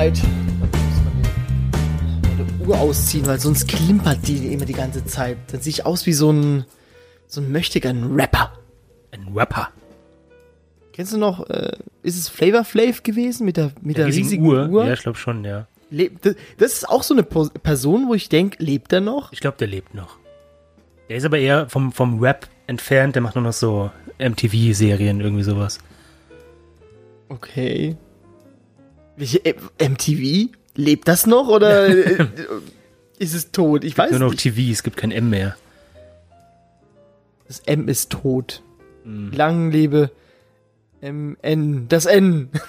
Right. Meine Uhr ausziehen, weil sonst klimpert die immer die ganze Zeit. Dann sehe ich aus wie so ein, so ein möchtegern Rapper. Ein Rapper. Kennst du noch, äh, ist es Flavor Flav gewesen mit der, mit der, riesigen riesigen Uhr? Ja, ich glaube schon, ja. Leb- das- Das ist auch so eine Po- Person, wo ich denke, lebt er noch? Ich glaube, der lebt noch. Der ist aber eher vom, vom Rap entfernt, der macht nur noch so MTV-Serien, irgendwie sowas. Okay. Welche M- MTV? Lebt das noch oder äh, ist es tot? Ich weiß nur noch nicht. TV, es gibt kein M mehr. Das M ist tot. Hm. Lang lebe MN. Das N.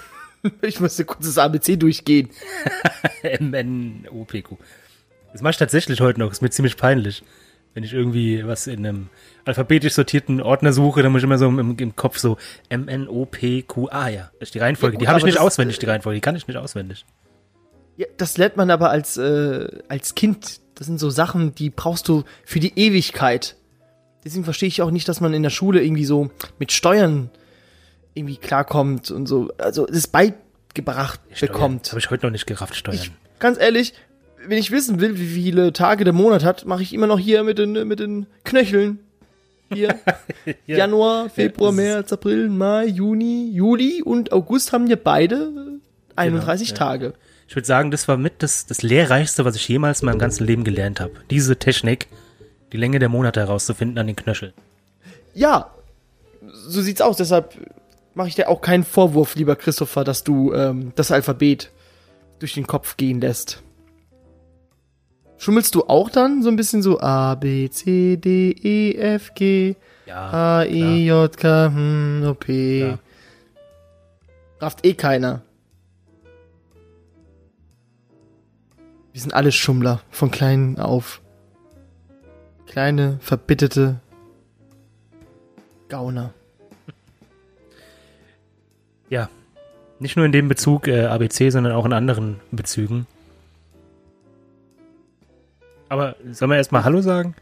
Ich musste kurz das ABC durchgehen. M-N-O-P-Q. Das mache ich tatsächlich heute noch, ist mir ziemlich peinlich. Wenn ich irgendwie was in einem alphabetisch sortierten Ordner suche, dann muss ich immer so im, im Kopf so M-N-O-P-Q-A, ja. Das ist die Reihenfolge. Ja, gut, die habe ich nicht das- auswendig, die Reihenfolge. Die kann ich nicht auswendig. Ja, das lernt man aber als, äh, als Kind. Das sind so Sachen, die brauchst du für die Ewigkeit. Deswegen verstehe ich auch nicht, dass man in der Schule irgendwie so mit Steuern irgendwie klarkommt und so. Also das beigebracht bekommt. Habe ich heute noch nicht gerafft, Steuern. Ich, ganz ehrlich, wenn ich wissen will, wie viele Tage der Monat hat, mache ich immer noch hier mit den, mit den Knöcheln. Hier. Ja. Januar, Februar, März, April, Mai, Juni, Juli und August haben wir beide 31 ja. Tage. Ich würde sagen, das war mit das, das Lehrreichste, was ich jemals in meinem ganzen Leben gelernt habe. Diese Technik, die Länge der Monate herauszufinden an den Knöcheln. Ja, so sieht's aus. Deshalb mache ich dir auch keinen Vorwurf, lieber Christopher, dass du ähm, das Alphabet durch den Kopf gehen lässt. Schummelst du auch dann so ein bisschen so A, B, C, D, E, F, G, Ja, A, I, J, K, hm, O, P. Klar. Rafft eh keiner. Wir sind alle Schummler, von klein auf. Kleine, verbitterte Gauner. ja. Nicht nur in dem Bezug äh, ABC, sondern auch in anderen Bezügen. Aber sollen wir erstmal Hallo sagen?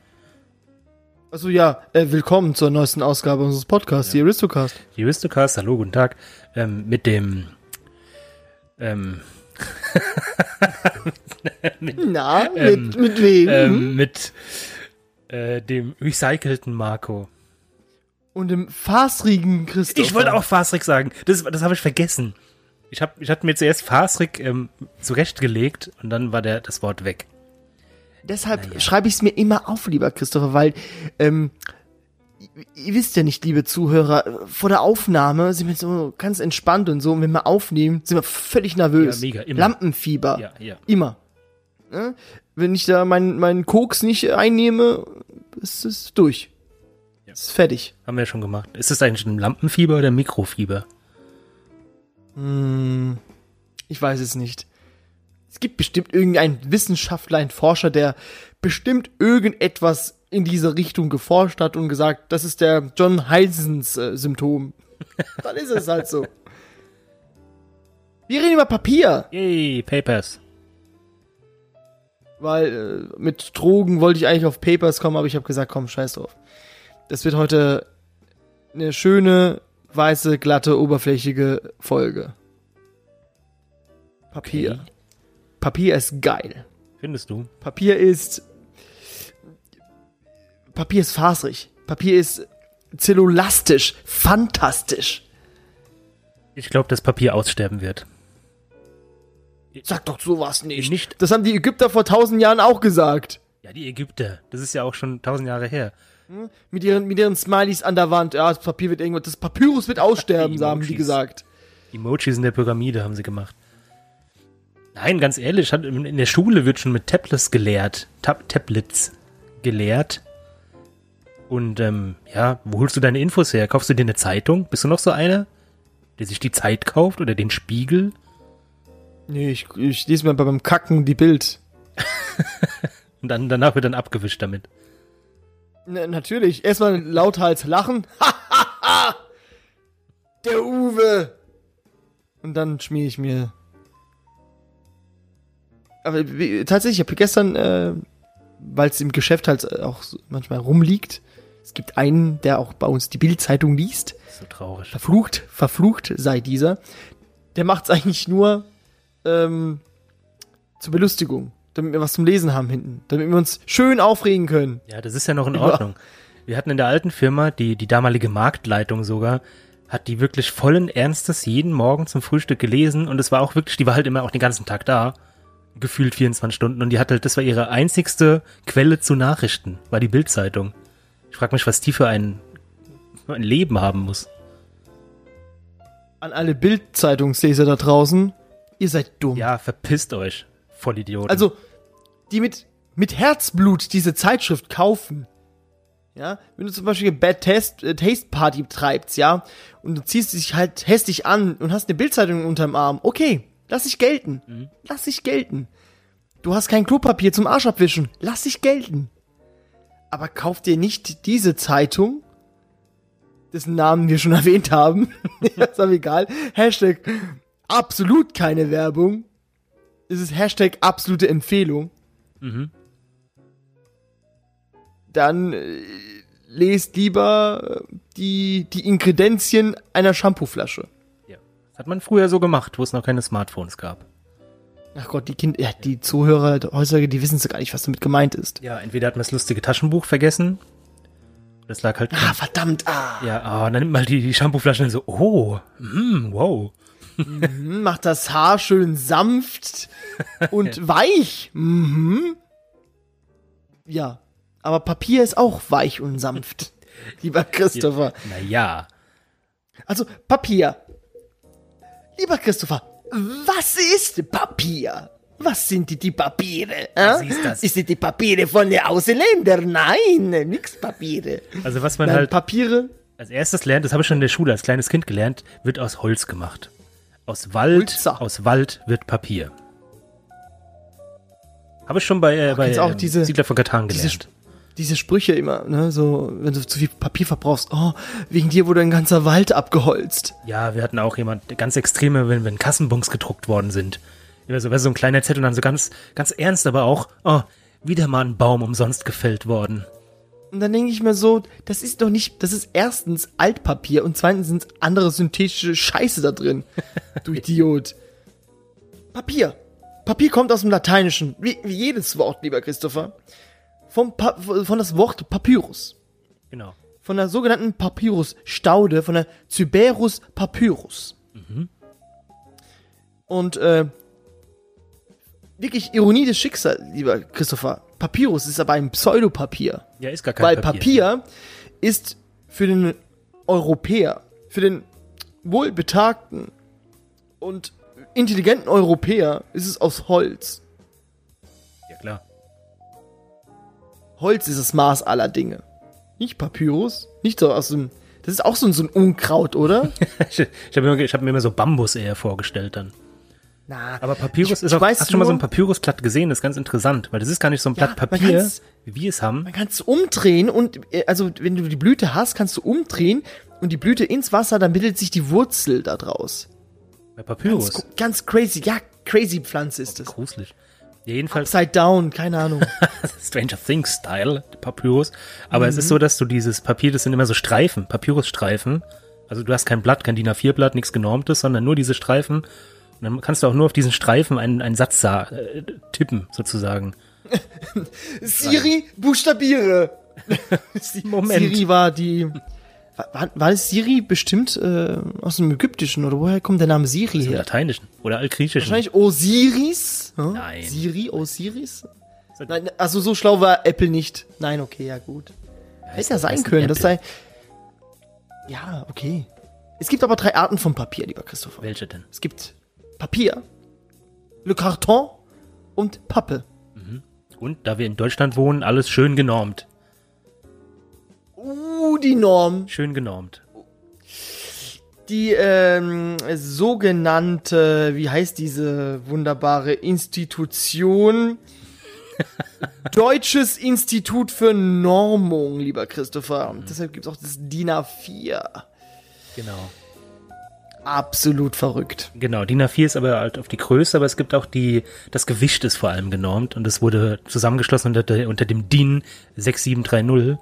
Also ja, äh, willkommen zur neuesten Ausgabe unseres Podcasts, die Aristocast. Die Aristocast, hallo, guten Tag. Ähm, mit dem ähm, Na, Ähm, mit, mit wem? ähm, mit äh, dem recycelten Marco. Und dem fasrigen Christopher. Ich wollte auch Fasrik sagen. Das, das habe ich vergessen. Ich, hab, ich hatte mir zuerst Fasrik ähm, zurechtgelegt und dann war der, das Wort weg. Deshalb Naja. schreibe ich es mir immer auf, lieber Christopher, weil ähm, ihr- wisst ja nicht, liebe Zuhörer, vor der Aufnahme sind wir so ganz entspannt und so. Und wenn wir aufnehmen, sind wir völlig nervös. Ja, mega, immer. Lampenfieber. Ja, ja. Immer. Ne? Wenn ich da meinen meinen Koks nicht einnehme, ist es durch. Ja. Ist fertig. Haben wir ja schon gemacht. Ist das eigentlich ein Lampenfieber oder ein Mikrofieber? Hm, ich weiß es nicht. Es gibt bestimmt irgendeinen Wissenschaftler, einen Forscher, der bestimmt irgendetwas in diese Richtung geforscht hat und gesagt, das ist der John Heisens äh, Symptom. Dann ist es halt so. Wir reden über Papier, Yay, Papers. weil äh, mit Drogen wollte ich eigentlich auf Papers kommen, aber ich habe gesagt, komm, scheiß drauf. Das wird heute eine schöne, weiße, glatte, oberflächige Folge. Papier. Okay. Papier ist geil. Findest du? Papier ist. Papier ist fasrig. Papier ist zellulastisch, fantastisch. Ich glaube, dass Papier aussterben wird. Sag doch sowas nicht. Nicht. Das haben die Ägypter vor tausend Jahren auch gesagt. Ja, die Ägypter. Das ist ja auch schon tausend Jahre her. Mit ihren, mit ihren Smileys an der Wand. Ja, das Papier wird irgendwas. Das Papyrus wird aussterben, Die haben die gesagt. Emojis in der Pyramide haben sie gemacht. Nein, ganz ehrlich, in der Schule wird schon mit Tablets gelehrt. Tab Tablets gelehrt. Und ähm, ja, wo holst du deine Infos her? Kaufst du dir eine Zeitung? Bist du noch so einer, der sich die Zeit kauft oder den Spiegel? Nee, ich, ich lese mir beim Kacken die Bild. Und dann danach wird dann abgewischt damit. Na, natürlich. Erstmal lauthals lachen. Der Uwe. Und dann schmier ich mir. Aber tatsächlich, ich habe gestern, äh, weil es im Geschäft halt auch manchmal rumliegt, es gibt einen, der auch bei uns die Bildzeitung liest. So traurig. Verflucht, verflucht sei dieser. Der macht's eigentlich nur, äh, ähm, zur Belustigung. Damit wir was zum Lesen haben hinten. Damit wir uns schön aufregen können. Ja, das ist ja noch in. Ordnung. Wir hatten in der alten Firma, die, die damalige Marktleitung sogar, hat die wirklich vollen Ernstes jeden Morgen zum Frühstück gelesen und es war auch wirklich, die war halt immer auch den ganzen Tag da. Gefühlt 24 Stunden und die hat halt, das war ihre einzigste Quelle zu Nachrichten, war die Bildzeitung. Ich frage mich, was die für ein, für ein Leben haben muss. An alle Bild-Zeitungsleser da draußen. Ihr seid dumm. Ja, verpisst euch, Vollidioten. Also, die mit, mit Herzblut diese Zeitschrift kaufen. Ja, wenn du zum Beispiel eine Bad Taste, äh, Taste Party treibst, ja, und du ziehst dich halt hässlich an und hast eine Bildzeitung unterm Arm, okay, lass dich gelten. Lass dich gelten. Du hast kein Klopapier zum Arsch abwischen, lass dich gelten. Aber kauf dir nicht diese Zeitung, dessen Namen wir schon erwähnt haben. ja, ist aber egal. Hashtag absolut keine Werbung. Es ist Hashtag absolute Empfehlung. Mhm. Dann äh, lest lieber die, die Inkredenzien einer Shampooflasche. Ja. Das hat man früher so gemacht, wo es noch keine Smartphones gab. Ach Gott, die Kind, ja, die Zuhörer heutzutage, die wissen so gar nicht, was damit gemeint ist. Ja, entweder hat man das lustige Taschenbuch vergessen. Das lag halt. Ah, verdammt, ah. Ja, ah, und dann nimmt man die, die Shampooflasche und so, oh, mm, wow. Hm, Macht das Haar schön sanft und weich. Mhm. Ja, aber Papier ist auch weich und sanft. Lieber Christopher. Naja. Also Papier. Lieber Christopher, was ist Papier? Was sind die, die Papiere? Was äh? ist das? Ist die, die Papiere von den Ausländern? Nein, nix Papiere. Also was man Nein, halt Papiere, als erstes lernt, das habe ich schon in der Schule als kleines Kind gelernt, wird aus Holz gemacht. Aus Wald, Holzer. aus Wald wird Papier. Habe ich schon bei, äh, bei kennst du auch ähm, diese- Siedler von Katan diese, gelernt. Diese Sprüche immer, ne, so, wenn du zu viel Papier verbrauchst, oh, wegen dir wurde ein ganzer Wald abgeholzt. Ja, wir hatten auch jemand, ganz extreme, wenn, wenn Kassenbons gedruckt worden sind. Immer so, weißt so ein kleiner Zettel und dann so ganz, ganz ernst, aber auch, oh, wieder mal ein Baum umsonst gefällt worden. Und dann denke ich mir so, das ist doch nicht, das ist erstens Altpapier und zweitens sind andere synthetische Scheiße da drin. Du Idiot. Papier. Papier kommt aus dem Lateinischen, wie, wie jedes Wort, lieber Christopher. Vom pa von das Wort Papyrus. Genau. Von der sogenannten Papyrus-Staude, von der Cyberus papyrus. Und äh, wirklich Ironie des Schicksals, lieber Christopher. Papyrus ist aber ein Pseudopapier. Ja, ist gar kein Weil Papier. Papier ist für den Europäer, für den wohlbetagten und intelligenten Europäer ist es aus Holz. Ja, klar. Holz ist das Maß aller Dinge. Nicht Papyrus, nicht so aus dem. Das ist auch so ein, so ein Unkraut, oder? ich habe mir, ich hab mir immer so Bambus eher vorgestellt dann. Na, Aber Papyrus Ich- ist auch, weiß hast du schon mal so ein Papyrusblatt gesehen? Das ist ganz interessant, weil das ist gar nicht so ein Blatt Papier, wie wir es haben. man kann es umdrehen und, äh, also wenn du die Blüte hast, kannst du umdrehen und die Blüte ins Wasser, dann bildet sich die Wurzel da draus. Bei Ganz, Papyrus. ganz crazy, ja, crazy Pflanze ist das. Gruselig. Jedenfalls Upside down, keine Ahnung. Stranger Things Style, Papyrus. Aber es ist so, dass du dieses Papier, das sind immer so Streifen, Papyrusstreifen. Also du hast kein Blatt, kein DIN A4-Blatt, nichts genormtes, sondern nur diese Streifen. Und dann kannst du auch nur auf diesen Streifen einen, einen Satz sa- äh, tippen, sozusagen. Siri, buchstabiere. Moment. Siri war die. War, war, es Siri bestimmt äh, aus dem Ägyptischen oder woher kommt der Name Siri her? Lateinischen oder Altgriechischen. Wahrscheinlich Osiris? Hm? Nein. Siri, Osiris? Nein, also so schlau war Apple nicht. Nein, okay, ja gut. Hätte ja sein können, das sei. Ja, okay. Es gibt aber drei Arten von Papier, lieber Christopher. Welche denn? Es gibt Papier, Le Carton und Pappe. Und da wir in Deutschland wohnen, alles schön genormt. Die Norm. Schön genormt. Die ähm, sogenannte, wie heißt diese wunderbare Institution? Deutsches Institut für Normung, lieber Christopher. Deshalb gibt es auch das DIN A4. Genau. Absolut verrückt. Genau, DIN A4 ist aber halt auf die Größe, aber es gibt auch die, das Gewicht ist vor allem genormt und es wurde zusammengeschlossen unter, unter dem DIN 6730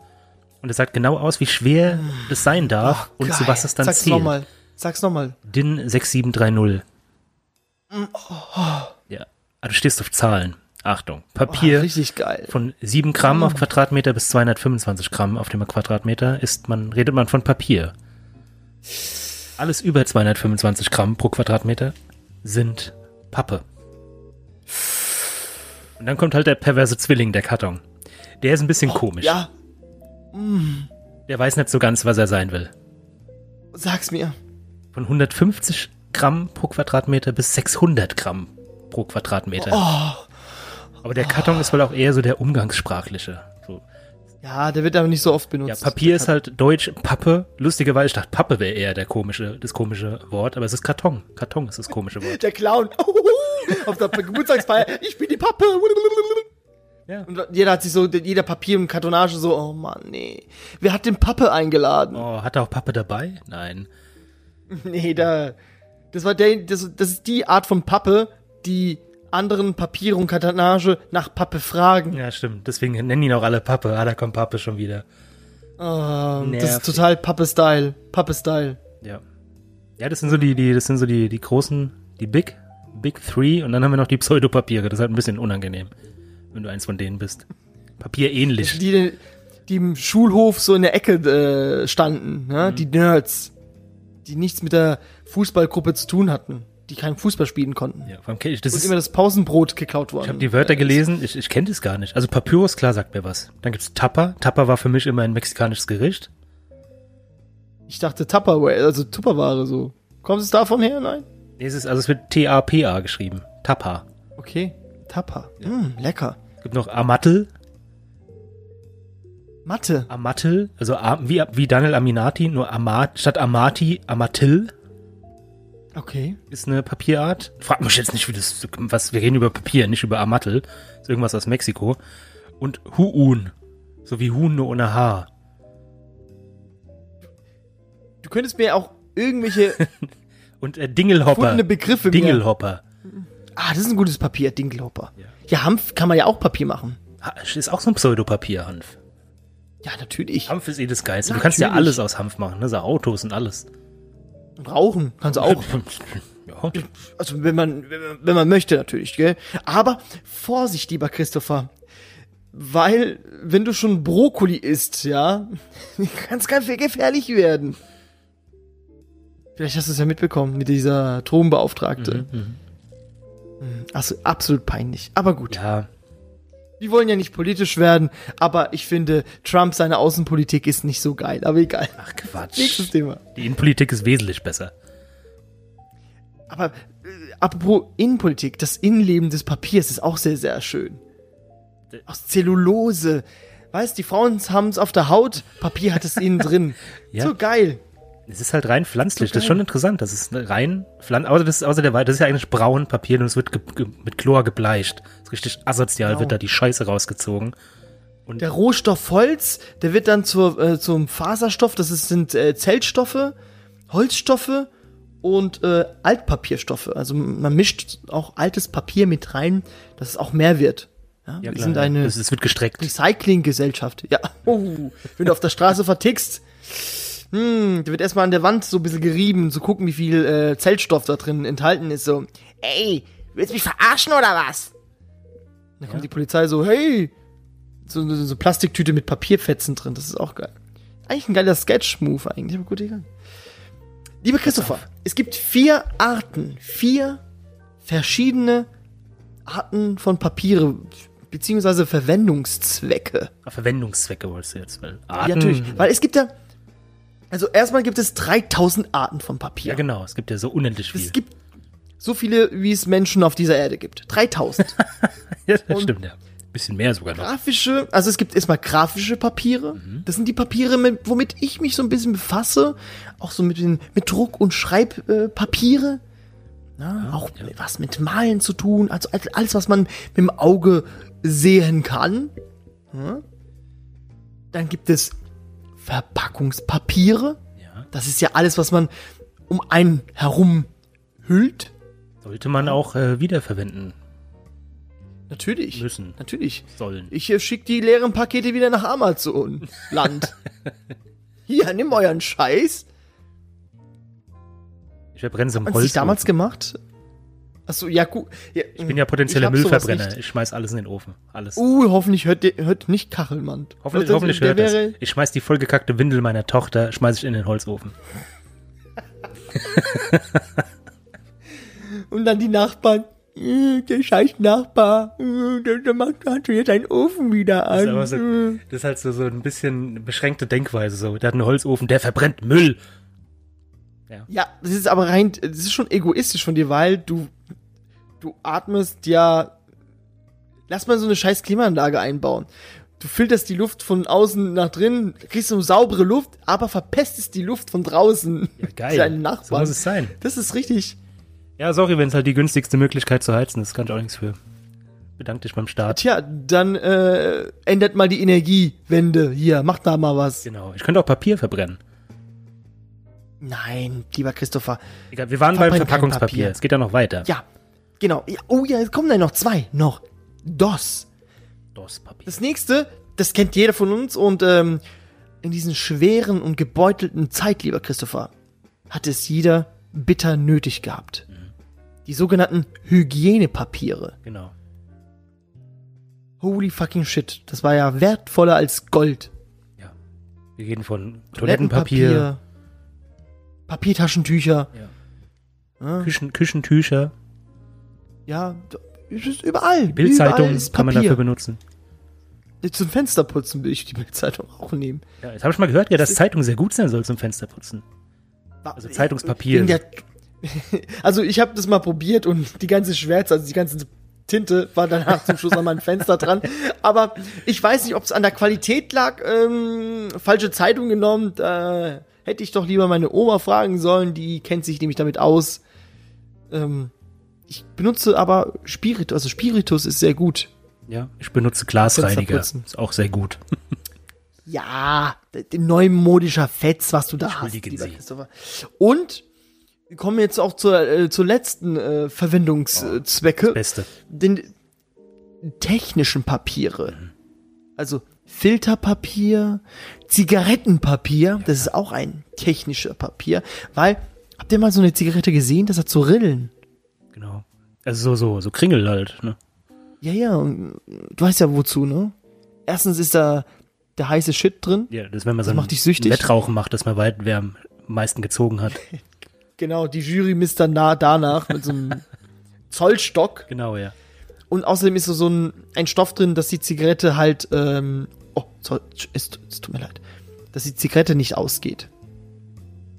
und es sagt genau aus, wie schwer das sein darf und zu was es dann Sag's zählt. nochmal. Sag's nochmal. DIN 6730. Ja. Ah, du stehst auf Zahlen. Achtung. Oh, Papier richtig geil. von 7 Gramm auf Quadratmeter bis 225 Gramm auf dem Quadratmeter ist man, redet man von Papier. Alles über 225 Gramm pro Quadratmeter sind Pappe. Und dann kommt halt der perverse Zwilling, der Karton. Der ist ein bisschen komisch. Ja, Der weiß nicht so ganz, was er sein will. sag's mir. Von 150 Gramm pro Quadratmeter bis 600 Gramm pro Quadratmeter. Aber der Karton ist wohl auch eher so der umgangssprachliche. So. Ja, der wird aber nicht so oft Ja, benutzt. Papier ist halt Deutsch, Pappe. Lustigerweise, ich dachte, Pappe wäre eher der komische, das komische Wort, aber es ist Karton. Karton ist das komische Wort. Der Clown. Auf der Geburtstagsfeier. Ich bin die Pappe. Ja. Und jeder hat sich so, jeder Papier und Kartonage so, oh Mann, nee. Wer hat den Pappe eingeladen? Oh, hat er auch Pappe dabei? Nein. Nee, da, das war der, das, das ist die Art von Pappe, die anderen Papiere und Kartonage nach Pappe fragen. Ja, stimmt. Deswegen nennen ihn auch alle Pappe. Ah, da kommt Pappe schon wieder. Ah, das Nervig. ist total Pappe-Style. Pappe-Style. Ja. Ja, das sind so die, die, das sind so die, die großen, die Big, Big Three und dann haben wir noch die Pseudopapiere. Das ist halt ein bisschen unangenehm, wenn du eins von denen bist. Papier ähnlich. Die, die im Schulhof so in der Ecke äh, standen, ne? die Nerds, die nichts mit der Fußballgruppe zu tun hatten, die keinen Fußball spielen konnten. Ja, kenn ich, das Und ist, immer das Pausenbrot geklaut worden. ich habe die Wörter gelesen, ich, ich kenne das gar nicht. Also Papyrus, klar, sagt mir was. Dann gibt's Tapa. Tapa war für mich immer ein mexikanisches Gericht. Ich dachte Tupperware, also Tupperware so. Kommt es davon her? Nein? Nee, es ist, also es wird T-A-P-A geschrieben. Tapa. Okay. Tapa. Mm, lecker. Es gibt noch Amatl. Mathe. Amatl, also wie, wie Daniel Aminati, nur Amat, statt Amati, Amatil Okay. ist eine Papierart. Frag mich jetzt nicht, wie das, was, wir reden über Papier, nicht über Amatl. Ist irgendwas aus Mexiko. Und Huun. So wie Huhn nur ohne Haar. Du könntest mir auch irgendwelche Und äh, Dingelhopper. Begriffe mir. Dingelhopper. Ah, das ist ein gutes Papier, Dinkelhopper. Ja. Hanf kann man ja auch Papier machen. Ist auch so ein Pseudopapier, Hanf. Ja, natürlich. Hanf ist eh das Geilste. Du kannst ja Natürlich. alles aus Hanf machen, ne? So Autos und alles. Und rauchen kannst du auch. Ja. Also wenn man, wenn man, möchte natürlich, gell? Aber Vorsicht, lieber Christopher. Weil, wenn du schon Brokkoli isst, ja, kann es ganz gefährlich werden. Vielleicht hast du es ja mitbekommen mit dieser Drogenbeauftragte. Mhm, Also absolut peinlich. Aber gut. Ja, Wir wollen ja nicht politisch werden, aber ich finde, Trump, seine Außenpolitik ist nicht so geil. Aber egal. ach Quatsch. Nächstes Thema. Die Innenpolitik ist wesentlich besser. Aber äh, apropos Innenpolitik, das Innenleben des Papiers ist auch sehr, sehr schön. Aus Zellulose. Weißt, die Frauen haben es auf der Haut, Papier hat es innen drin. Ja. So geil. Es ist halt rein pflanzlich. Das ist schon interessant. Das ist rein pflanzlich. Außer, das, außer der Wei- das ist ja eigentlich braun Papier und es wird mit Chlor gebleicht. Das ist richtig asozial, Genau. wird da die Scheiße rausgezogen. Der Rohstoff Holz, der wird dann zur, äh, zum Faserstoff, das ist, sind äh, Zellstoffe, Holzstoffe und äh, Altpapierstoffe. Also man mischt auch altes Papier mit rein, dass es auch mehr wird. Ja, wir sind ja. eine es wird gestreckt. Recyclinggesellschaft. Ja. Oh, wenn du auf der Straße vertickst, hm, da wird erstmal an der Wand so ein bisschen gerieben, zu gucken, wie viel äh, Zellstoff da drin enthalten ist. So, ey, willst du mich verarschen oder was? Dann kommt die Polizei so, hey, so eine so Plastiktüte mit Papierfetzen drin, das ist auch geil. Eigentlich ein geiler Sketch-Move eigentlich, aber gut, egal. Liebe Christopher, es gibt vier Arten, vier verschiedene Arten von Papiere, beziehungsweise Verwendungszwecke. Verwendungszwecke wolltest du jetzt. Weil Ja, Arten, natürlich. Weil es gibt ja, also erstmal gibt es 3000 Arten von Papier. ja, genau. Es gibt ja so unendlich viel. Es gibt so viele, wie es Menschen auf dieser Erde gibt. 3000. ja, das stimmt, ja. Bisschen mehr sogar noch. grafische, also es gibt erstmal grafische Papiere. Mhm. Das sind die Papiere, mit, womit ich mich so ein bisschen befasse. Auch so mit, den, mit Druck- und Schreibpapiere. Äh. Na, auch was mit Malen zu tun. Also alles- was man mit dem Auge sehen kann. Ja. Dann gibt es Verpackungspapiere. Ja. Das ist ja alles, was man um einen herum hüllt. Sollte man auch äh, wiederverwenden Natürlich. müssen, Natürlich. sollen. Ich äh, schick die leeren Pakete wieder nach Amazon. Land. Hier, nimm euren Scheiß. Ich verbrenne so im Haben sie sich Holz. damals gemacht? Achso, ja, gut. Ja, Ich bin ja potenzieller sowas Müllverbrenner. Ich schmeiß alles in den Ofen. Alles. Uh, hoffentlich hört, der, hört nicht Kachelmann. hoffentlich Das- hoffentlich hört das. wäre, Ich schmeiß die vollgekackte Windel meiner Tochter, schmeiß ich in den Holzofen. Und dann die Nachbarn. "Äh, Der scheiß Nachbar, äh, der, macht hat jetzt einen Ofen wieder Das ist, an. so, äh." das ist halt so, so ein bisschen beschränkte Denkweise. So. Der hat einen Holzofen, der verbrennt Müll. Ja, das ist aber rein, das ist schon egoistisch von dir, weil du, du atmest ja, lass mal so eine scheiß Klimaanlage einbauen. Du filterst die Luft von außen nach drinnen, kriegst so saubere Luft, aber verpestest die Luft von draußen. Ja, geil. Deinen So Nachbarn. muss es sein. das ist richtig. Ja, sorry, wenn es halt die günstigste Möglichkeit zu heizen ist. Kann ich auch nichts für. Bedank dich beim Start. Tja, dann äh, ändert mal die Energiewende hier, macht da mal was. Genau. Ich könnte auch Papier verbrennen. Nein, lieber Christopher. Egal, wir waren beim Verpackungspapier. Papier. Es geht ja noch weiter. Ja, genau. Ja, oh ja, es kommen dann noch zwei. Noch. DOS. Das Papier. Das nächste, das kennt jeder von uns und ähm, in diesen schweren und gebeutelten Zeit, lieber Christopher, hat es jeder bitter nötig gehabt. Die sogenannten Hygienepapiere. Genau. Holy fucking shit. Das war ja wertvoller als Gold. Ja. Wir reden von Toilettenpapier, Toilettenpapier, Papiertaschentücher. Ja. Küchen, Küchentücher, Ja, überall. überall Bildzeitung kann man dafür benutzen. Zum Fensterputzen will ich die Bildzeitung auch nehmen. Ja, jetzt habe ich mal gehört, ja, dass Zeitung sehr gut sein soll zum Fensterputzen. Also Zeitungspapier. Der- also ich habe das mal probiert und die ganze Schwärze, also die ganze Tinte war danach zum Schluss an meinem Fenster dran. Aber ich weiß nicht, ob es an der Qualität lag. Ähm, falsche Zeitung genommen. Da hätte ich doch lieber meine Oma fragen sollen. Die kennt sich nämlich damit aus. Ähm, ich benutze aber Spiritus. Also Spiritus ist sehr gut. Ja, ich benutze Glasreiniger. Ist auch sehr gut. Ja, neumodischer Fetz, was du da hast, Entschuldigen lieber Sie. Und wir kommen jetzt auch zur, äh, zur letzten äh, Verwendungszwecke, Beste. den technischen Papiere. Also Filterpapier, Zigarettenpapier, das ist auch ein technischer Papier, weil, habt ihr mal so eine Zigarette gesehen, das hat so Rillen? Genau. Also so, so, so Kringel halt, ne? Ja, ja, und du weißt ja wozu, ne? Erstens ist da der heiße Shit drin. Ja, das ist, wenn man so ein macht dich süchtig. Wettrauchen macht, dass man weit, wer am meisten gezogen hat. Genau, die Jury misst dann nah danach mit so einem Zollstock. Genau, ja. Und außerdem ist so, so ein, ein Stoff drin, dass die Zigarette halt, ähm, oh, so, es, es tut mir leid, dass die Zigarette nicht ausgeht.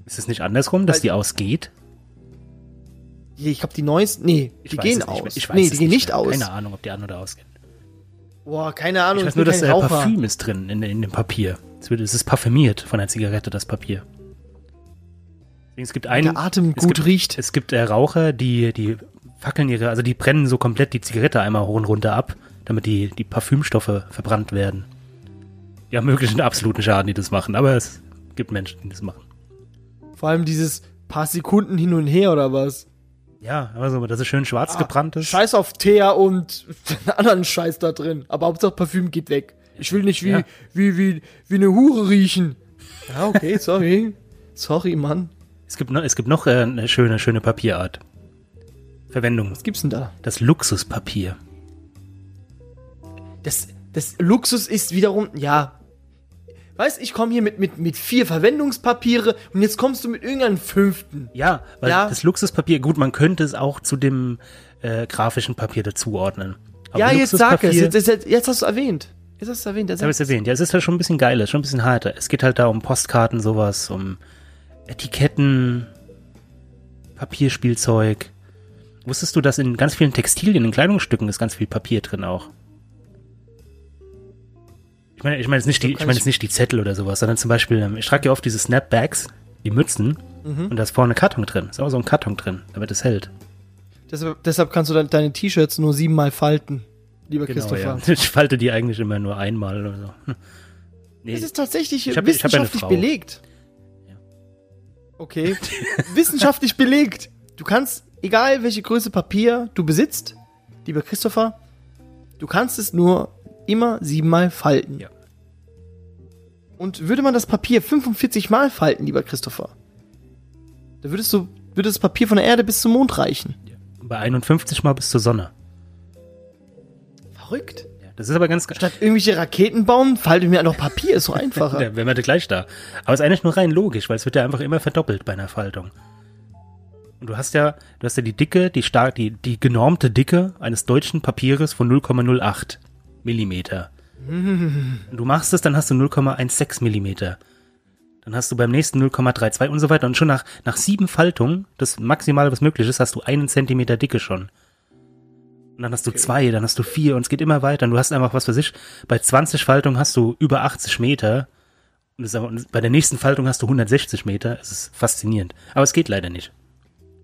Ist es nicht andersrum, dass Weil- die ausgeht? Ich glaube, die neuesten, nee, Ich die gehen nicht aus. Ich weiß nee, die gehen nicht mehr. aus. Keine Ahnung, ob die an oder ausgehen. Boah, keine Ahnung, Ich weiß nur, dass Raucher. Parfüm ist drin in, in dem Papier. Es, wird, es ist parfümiert von der Zigarette, das Papier. Deswegen, Es gibt einen, Der Atem es gut gibt, riecht. Es gibt äh, Raucher, die, die fackeln ihre, also die brennen so komplett die Zigarette einmal hoch und runter ab, damit die, die Parfümstoffe verbrannt werden. Die haben wirklich einen absoluten Schaden, die das machen, aber es gibt Menschen, die das machen. Vor allem dieses paar Sekunden hin und her oder was. Ja, aber so, dass es schön schwarz gebrannt ist. Scheiß auf Teer und den anderen Scheiß da drin. Aber Hauptsache Parfüm geht weg. Ich will nicht wie, Ja. wie, wie, wie eine Hure riechen. Ja, okay, sorry. sorry, Mann. Es gibt noch, es gibt noch äh, eine schöne, schöne Papierart. Verwendung. Was gibt's denn da? Das Luxuspapier. Das, das Luxus ist wiederum, ja. Weißt, ich komme hier mit, mit, mit vier Verwendungspapiere und jetzt kommst du mit irgendeinem fünften. Ja, weil Ja. das Luxuspapier, gut, man könnte es auch zu dem äh, grafischen Papier dazuordnen. Aber ja, jetzt sag es. Jetzt, jetzt, jetzt hast du erwähnt. Jetzt hast du erwähnt. Jetzt habe ich es erwähnt. Ja, es ist halt schon ein bisschen geiler, schon ein bisschen harter. Es geht halt da um Postkarten, sowas, um Etiketten, Papierspielzeug. Wusstest du, dass in ganz vielen Textilien, in Kleidungsstücken ist ganz viel Papier drin auch? Ich meine, ich meine jetzt nicht die, ich meine ich- jetzt nicht die Zettel oder sowas, sondern zum Beispiel, ähm, ich trage ja oft diese Snapbacks, die Mützen, Mhm. und da ist vorne Karton drin. Ist auch so ein Karton drin, damit es hält. Deshalb, deshalb kannst du de deine T-Shirts nur siebenmal falten, lieber Genau, Christopher. ja. Ich falte die eigentlich immer nur einmal oder so. Hm. Nee, Das ist tatsächlich Ich hab- ich wissenschaftlich Frau. belegt. Ja. Okay. wissenschaftlich belegt. Du kannst, egal welche Größe Papier du besitzt, lieber Christopher, du kannst es nur immer siebenmal falten. Ja. Und würde man das Papier 45 Mal falten, lieber Christopher, dann würdest du, würde das Papier von der Erde bis zum Mond reichen. Bei 51 Mal bis zur Sonne. Verrückt. Ja, das ist aber ganz... Statt irgendwelche Raketen bauen, falte mir noch Papier, ist so einfacher. Ja, wären wir gleich da. Aber es ist eigentlich nur rein logisch, weil es wird ja einfach immer verdoppelt bei einer Faltung. Und du hast ja, du hast ja die Dicke, die stark, die, die genormte Dicke eines deutschen Papieres von 0,08 Millimeter. Und du machst es, dann hast du 0,16 Millimeter. Dann hast du beim nächsten 0,32 und so weiter. Und schon nach, nach sieben Faltungen, das Maximale, was möglich ist, hast du einen Zentimeter Dicke schon. Und dann hast du zwei, dann hast du vier und es geht immer weiter. Und du hast einfach, was weiß ich, bei 20 Faltungen hast du über 80 Meter. Und, aber, und bei der nächsten Faltung hast du 160 Meter. Es ist faszinierend. Aber es geht leider nicht.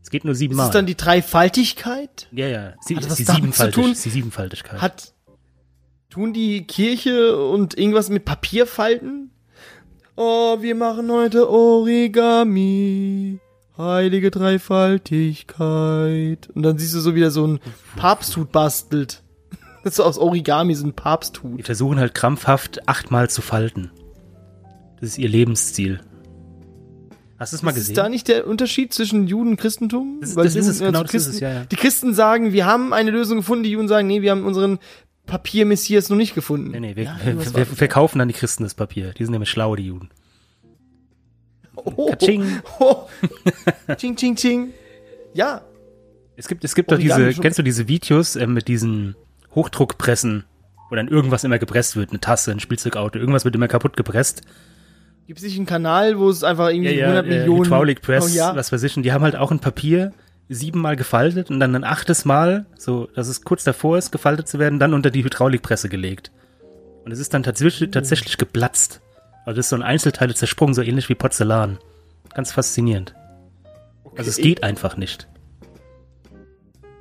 Es geht nur Ist siebenmal. es dann die Dreifaltigkeit? ja, ja. Sie, Hat ist das die, damit zu Siebenfaltig, tun? ist die Siebenfaltigkeit. Hat, tun die Kirche und irgendwas mit Papier falten? Oh, wir machen heute Origami. Heilige Dreifaltigkeit. Und dann siehst du so wieder so ein Papsthut bastelt. Das ist so aus Origami, so ein Die Papsthut. versuchen halt krampfhaft achtmal zu falten. Das ist ihr Lebensziel. Hast du es mal Ist gesehen? da nicht der Unterschied zwischen Juden und Christentum? Das- Weil das ist es, Juden- genau, also das ist Christen, es, ja, ja. Die Christen sagen, wir haben eine Lösung gefunden, die Juden sagen, nee, wir haben unseren Papier-Messias noch nicht gefunden. nee, nee, wir, Ja, wir, wir, verkaufen an die Christen das Papier. Die sind nämlich schlau, die Juden. Oh, Katsching. Oh. ching, ching, ching. Ja, Es gibt, es gibt doch diese, kennst du diese Videos äh, mit diesen Hochdruckpressen, wo dann irgendwas immer gepresst wird, eine Tasse, ein Spielzeugauto, irgendwas wird immer kaputt gepresst. Gibt es nicht einen Kanal, wo es einfach irgendwie 100 äh, Millionen... Hydraulic Press, oh, ja. was weiß ich, und die haben halt auch ein Papier siebenmal gefaltet und dann ein achtes Mal, so, dass es kurz davor ist, gefaltet zu werden, dann unter die Hydraulikpresse gelegt. Und es ist dann tatsächlich, tatsächlich geplatzt. Also das ist so ein Einzelteile zersprungen, so ähnlich wie Porzellan. Ganz faszinierend. Also es Okay. geht einfach nicht.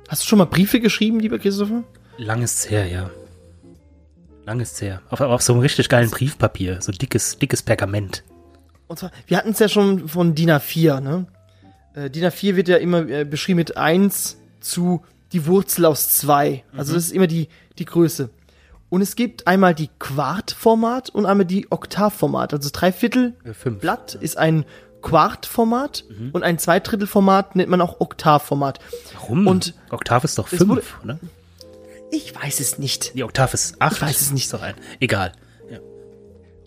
Hast du schon mal Briefe geschrieben, lieber Christopher? Lang ist's her, ja. Lang ist's her. Auf, auf so einem richtig geilen Briefpapier, so dickes, dickes Pergament. Und zwar, wir hatten es ja schon von DIN A4, ne? Äh, DIN A4 wird ja immer äh, beschrieben mit 1 zu die Wurzel aus 2. Also Mhm. das ist immer die, die Größe. Und es gibt einmal die Quart-Format und einmal die Oktav-Format. Also drei Viertel Äh, fünf. Blatt ist ein Quart-Format Mhm. und ein Zweidrittel-Format nennt man auch Oktav-Format. Warum? Und Oktav ist doch es fünf, wurde- oder? Ich weiß es nicht. Die Oktav ist acht. Ich weiß es nicht. Ist doch ein. Egal. Ja.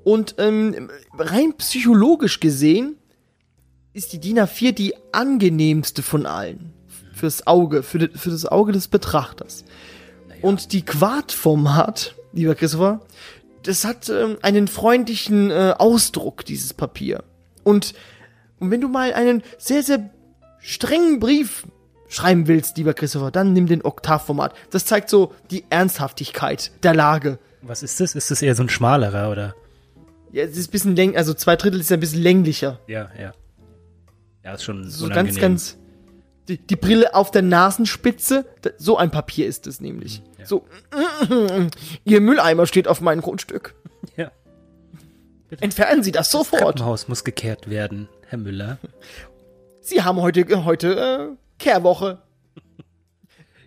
Und ähm, rein psychologisch gesehen ist die DIN A4 die angenehmste von allen. Fürs Auge, für, für das Auge des Betrachters. Und die Quadformat, lieber Christopher, das hat ähm, einen freundlichen äh, Ausdruck, dieses Papier. Und, und wenn du mal einen sehr, sehr strengen Brief schreiben willst, lieber Christopher, dann nimm den Oktavformat. Das zeigt so die Ernsthaftigkeit der Lage. Was ist das? Ist das eher so ein schmalerer, oder? Ja, es ist ein bisschen läng, also zwei Drittel ist ein bisschen länglicher. Ja, ja. Ja, ist schon So unangenehm. ganz, ganz. Die, die Brille auf der Nasenspitze, so ein Papier ist es nämlich. Ja. So, Ihr Mülleimer steht auf meinem Grundstück. Ja. Entfernen Sie das sofort. Treppenhaus muss gekehrt werden, Herr Müller. Sie haben heute, heute äh, Kehrwoche.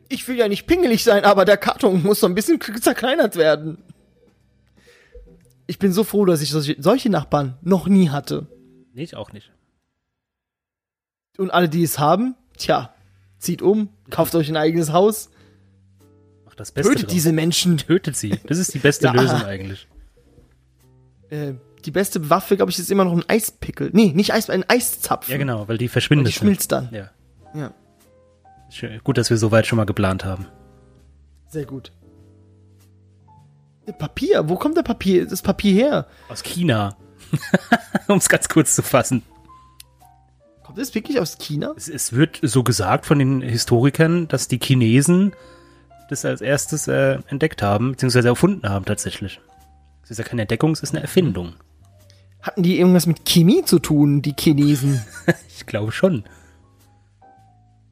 Ich will ja nicht pingelig sein, aber der Karton muss so ein bisschen zerkleinert werden. Ich bin so froh, dass ich solche, Nachbarn noch nie hatte. Nee, ich auch nicht. Und alle, die es haben, tja, zieht um, kauft euch ein eigenes Haus, Macht das Beste tötet draus. diese Menschen. Tötet sie. Das ist die beste Ja. Lösung eigentlich. Äh, die beste Waffe, glaube ich, ist immer noch ein Eispickel. Nee, nicht Eis, ein Eiszapfen. Ja, genau, weil die Und verschwindet. die schmilzt dann. Ja. Ja, Schön. Gut, dass wir so weit schon mal geplant haben. sehr gut. Papier, wo kommt der Papier, das Papier her? Aus China. um es ganz kurz zu fassen. Kommt das wirklich aus China? Es, es wird so gesagt von den Historikern, dass die Chinesen das als erstes äh, entdeckt haben, beziehungsweise erfunden haben tatsächlich. Es ist ja keine Entdeckung, es ist eine Erfindung. Hatten die irgendwas mit Chemie zu tun, die Chinesen? Ich glaube schon.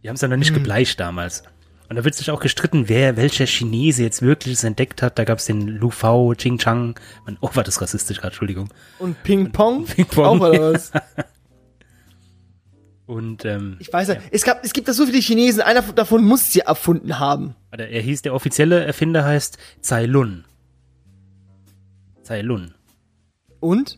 Die haben es ja noch nicht gebleicht damals. Und da wird sich auch gestritten, wer, welcher Chinese jetzt wirklich es entdeckt hat. Da gab es den Lu Fao, Ching Chang. Man, oh, war das rassistisch gerade, Entschuldigung. Und Ping Pong? Ping Pong. Auch oder was? Und ähm, Ich weiß ja, es, gab, es gibt da so viele Chinesen, einer davon muss sie erfunden haben. warte, er hieß, der offizielle Erfinder heißt Cai Lun. Cai Lun. Und?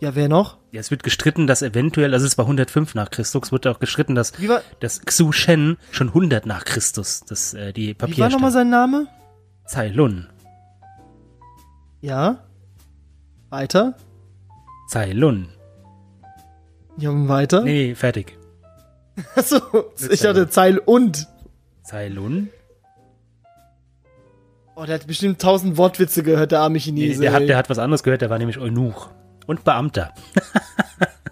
Ja, wer noch? Ja, es wird gestritten, dass eventuell, also es war 105 nach Christus, wird auch gestritten, dass, war, dass Xu Shen schon 100 nach Christus das, äh, die wie war nochmal sein Name? Cai Lun. Ja. Weiter. Cai Lun. Ja, und weiter. Nee, fertig. Achso, ich hatte Zeil und. Cai Lun? Oh, der hat bestimmt tausend Wortwitze gehört, der arme Nee, Chinese. der, hat, der hat was anderes gehört, der war nämlich Eunuch. Und Beamter.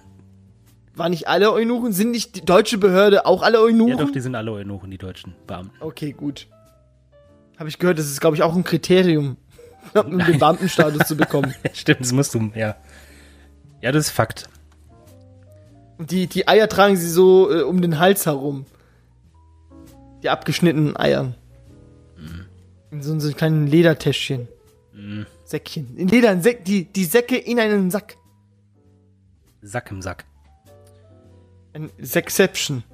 War nicht alle Eunuchen? Sind nicht die deutsche Behörde auch alle Ja Eunuchen? doch, die sind alle Eunuchen, die deutschen Beamten. okay, gut. Habe ich gehört, das ist, glaube ich, auch ein Kriterium, um den Beamtenstatus zu bekommen. Stimmt, das musst du, ja. Ja, das ist Fakt. Und die, die Eier tragen sie so äh, um den Hals herum. Die abgeschnittenen Eier. In so, so einem kleinen Ledertäschchen. Säckchen. In Leder, in Säck, die, die Säcke in einen Sack. Sack im Sack. Ein Sackception.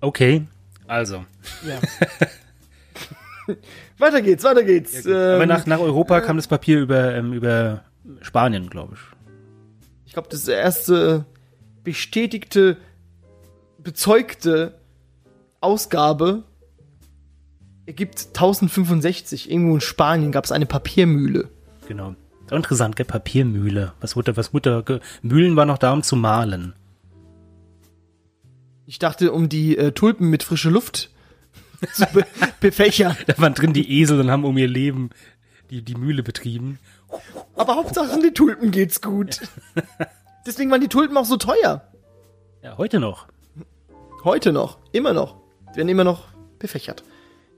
Okay, also. Ja. weiter geht's, weiter geht's. Aber Ähm, nach, nach Europa kam das Papier über, ähm, über Spanien, glaube ich. ich glaube, das erste bestätigte, bezeugte Ausgabe ergibt 1065. Irgendwo in Spanien gab es eine Papiermühle. Genau. Interessant, gell? Papiermühle. Was Mutter, was Mutter, ge- Mühlen war noch da, um zu malen. Ich dachte, um die äh, Tulpen mit frischer Luft zu be befächern. Da waren drin die Esel und haben um ihr Leben die, die Mühle betrieben. Aber Hauptsache, an die Tulpen geht's gut. Deswegen waren die Tulpen auch so teuer. Ja, heute noch. Heute noch. Immer noch. Die werden immer noch befächert.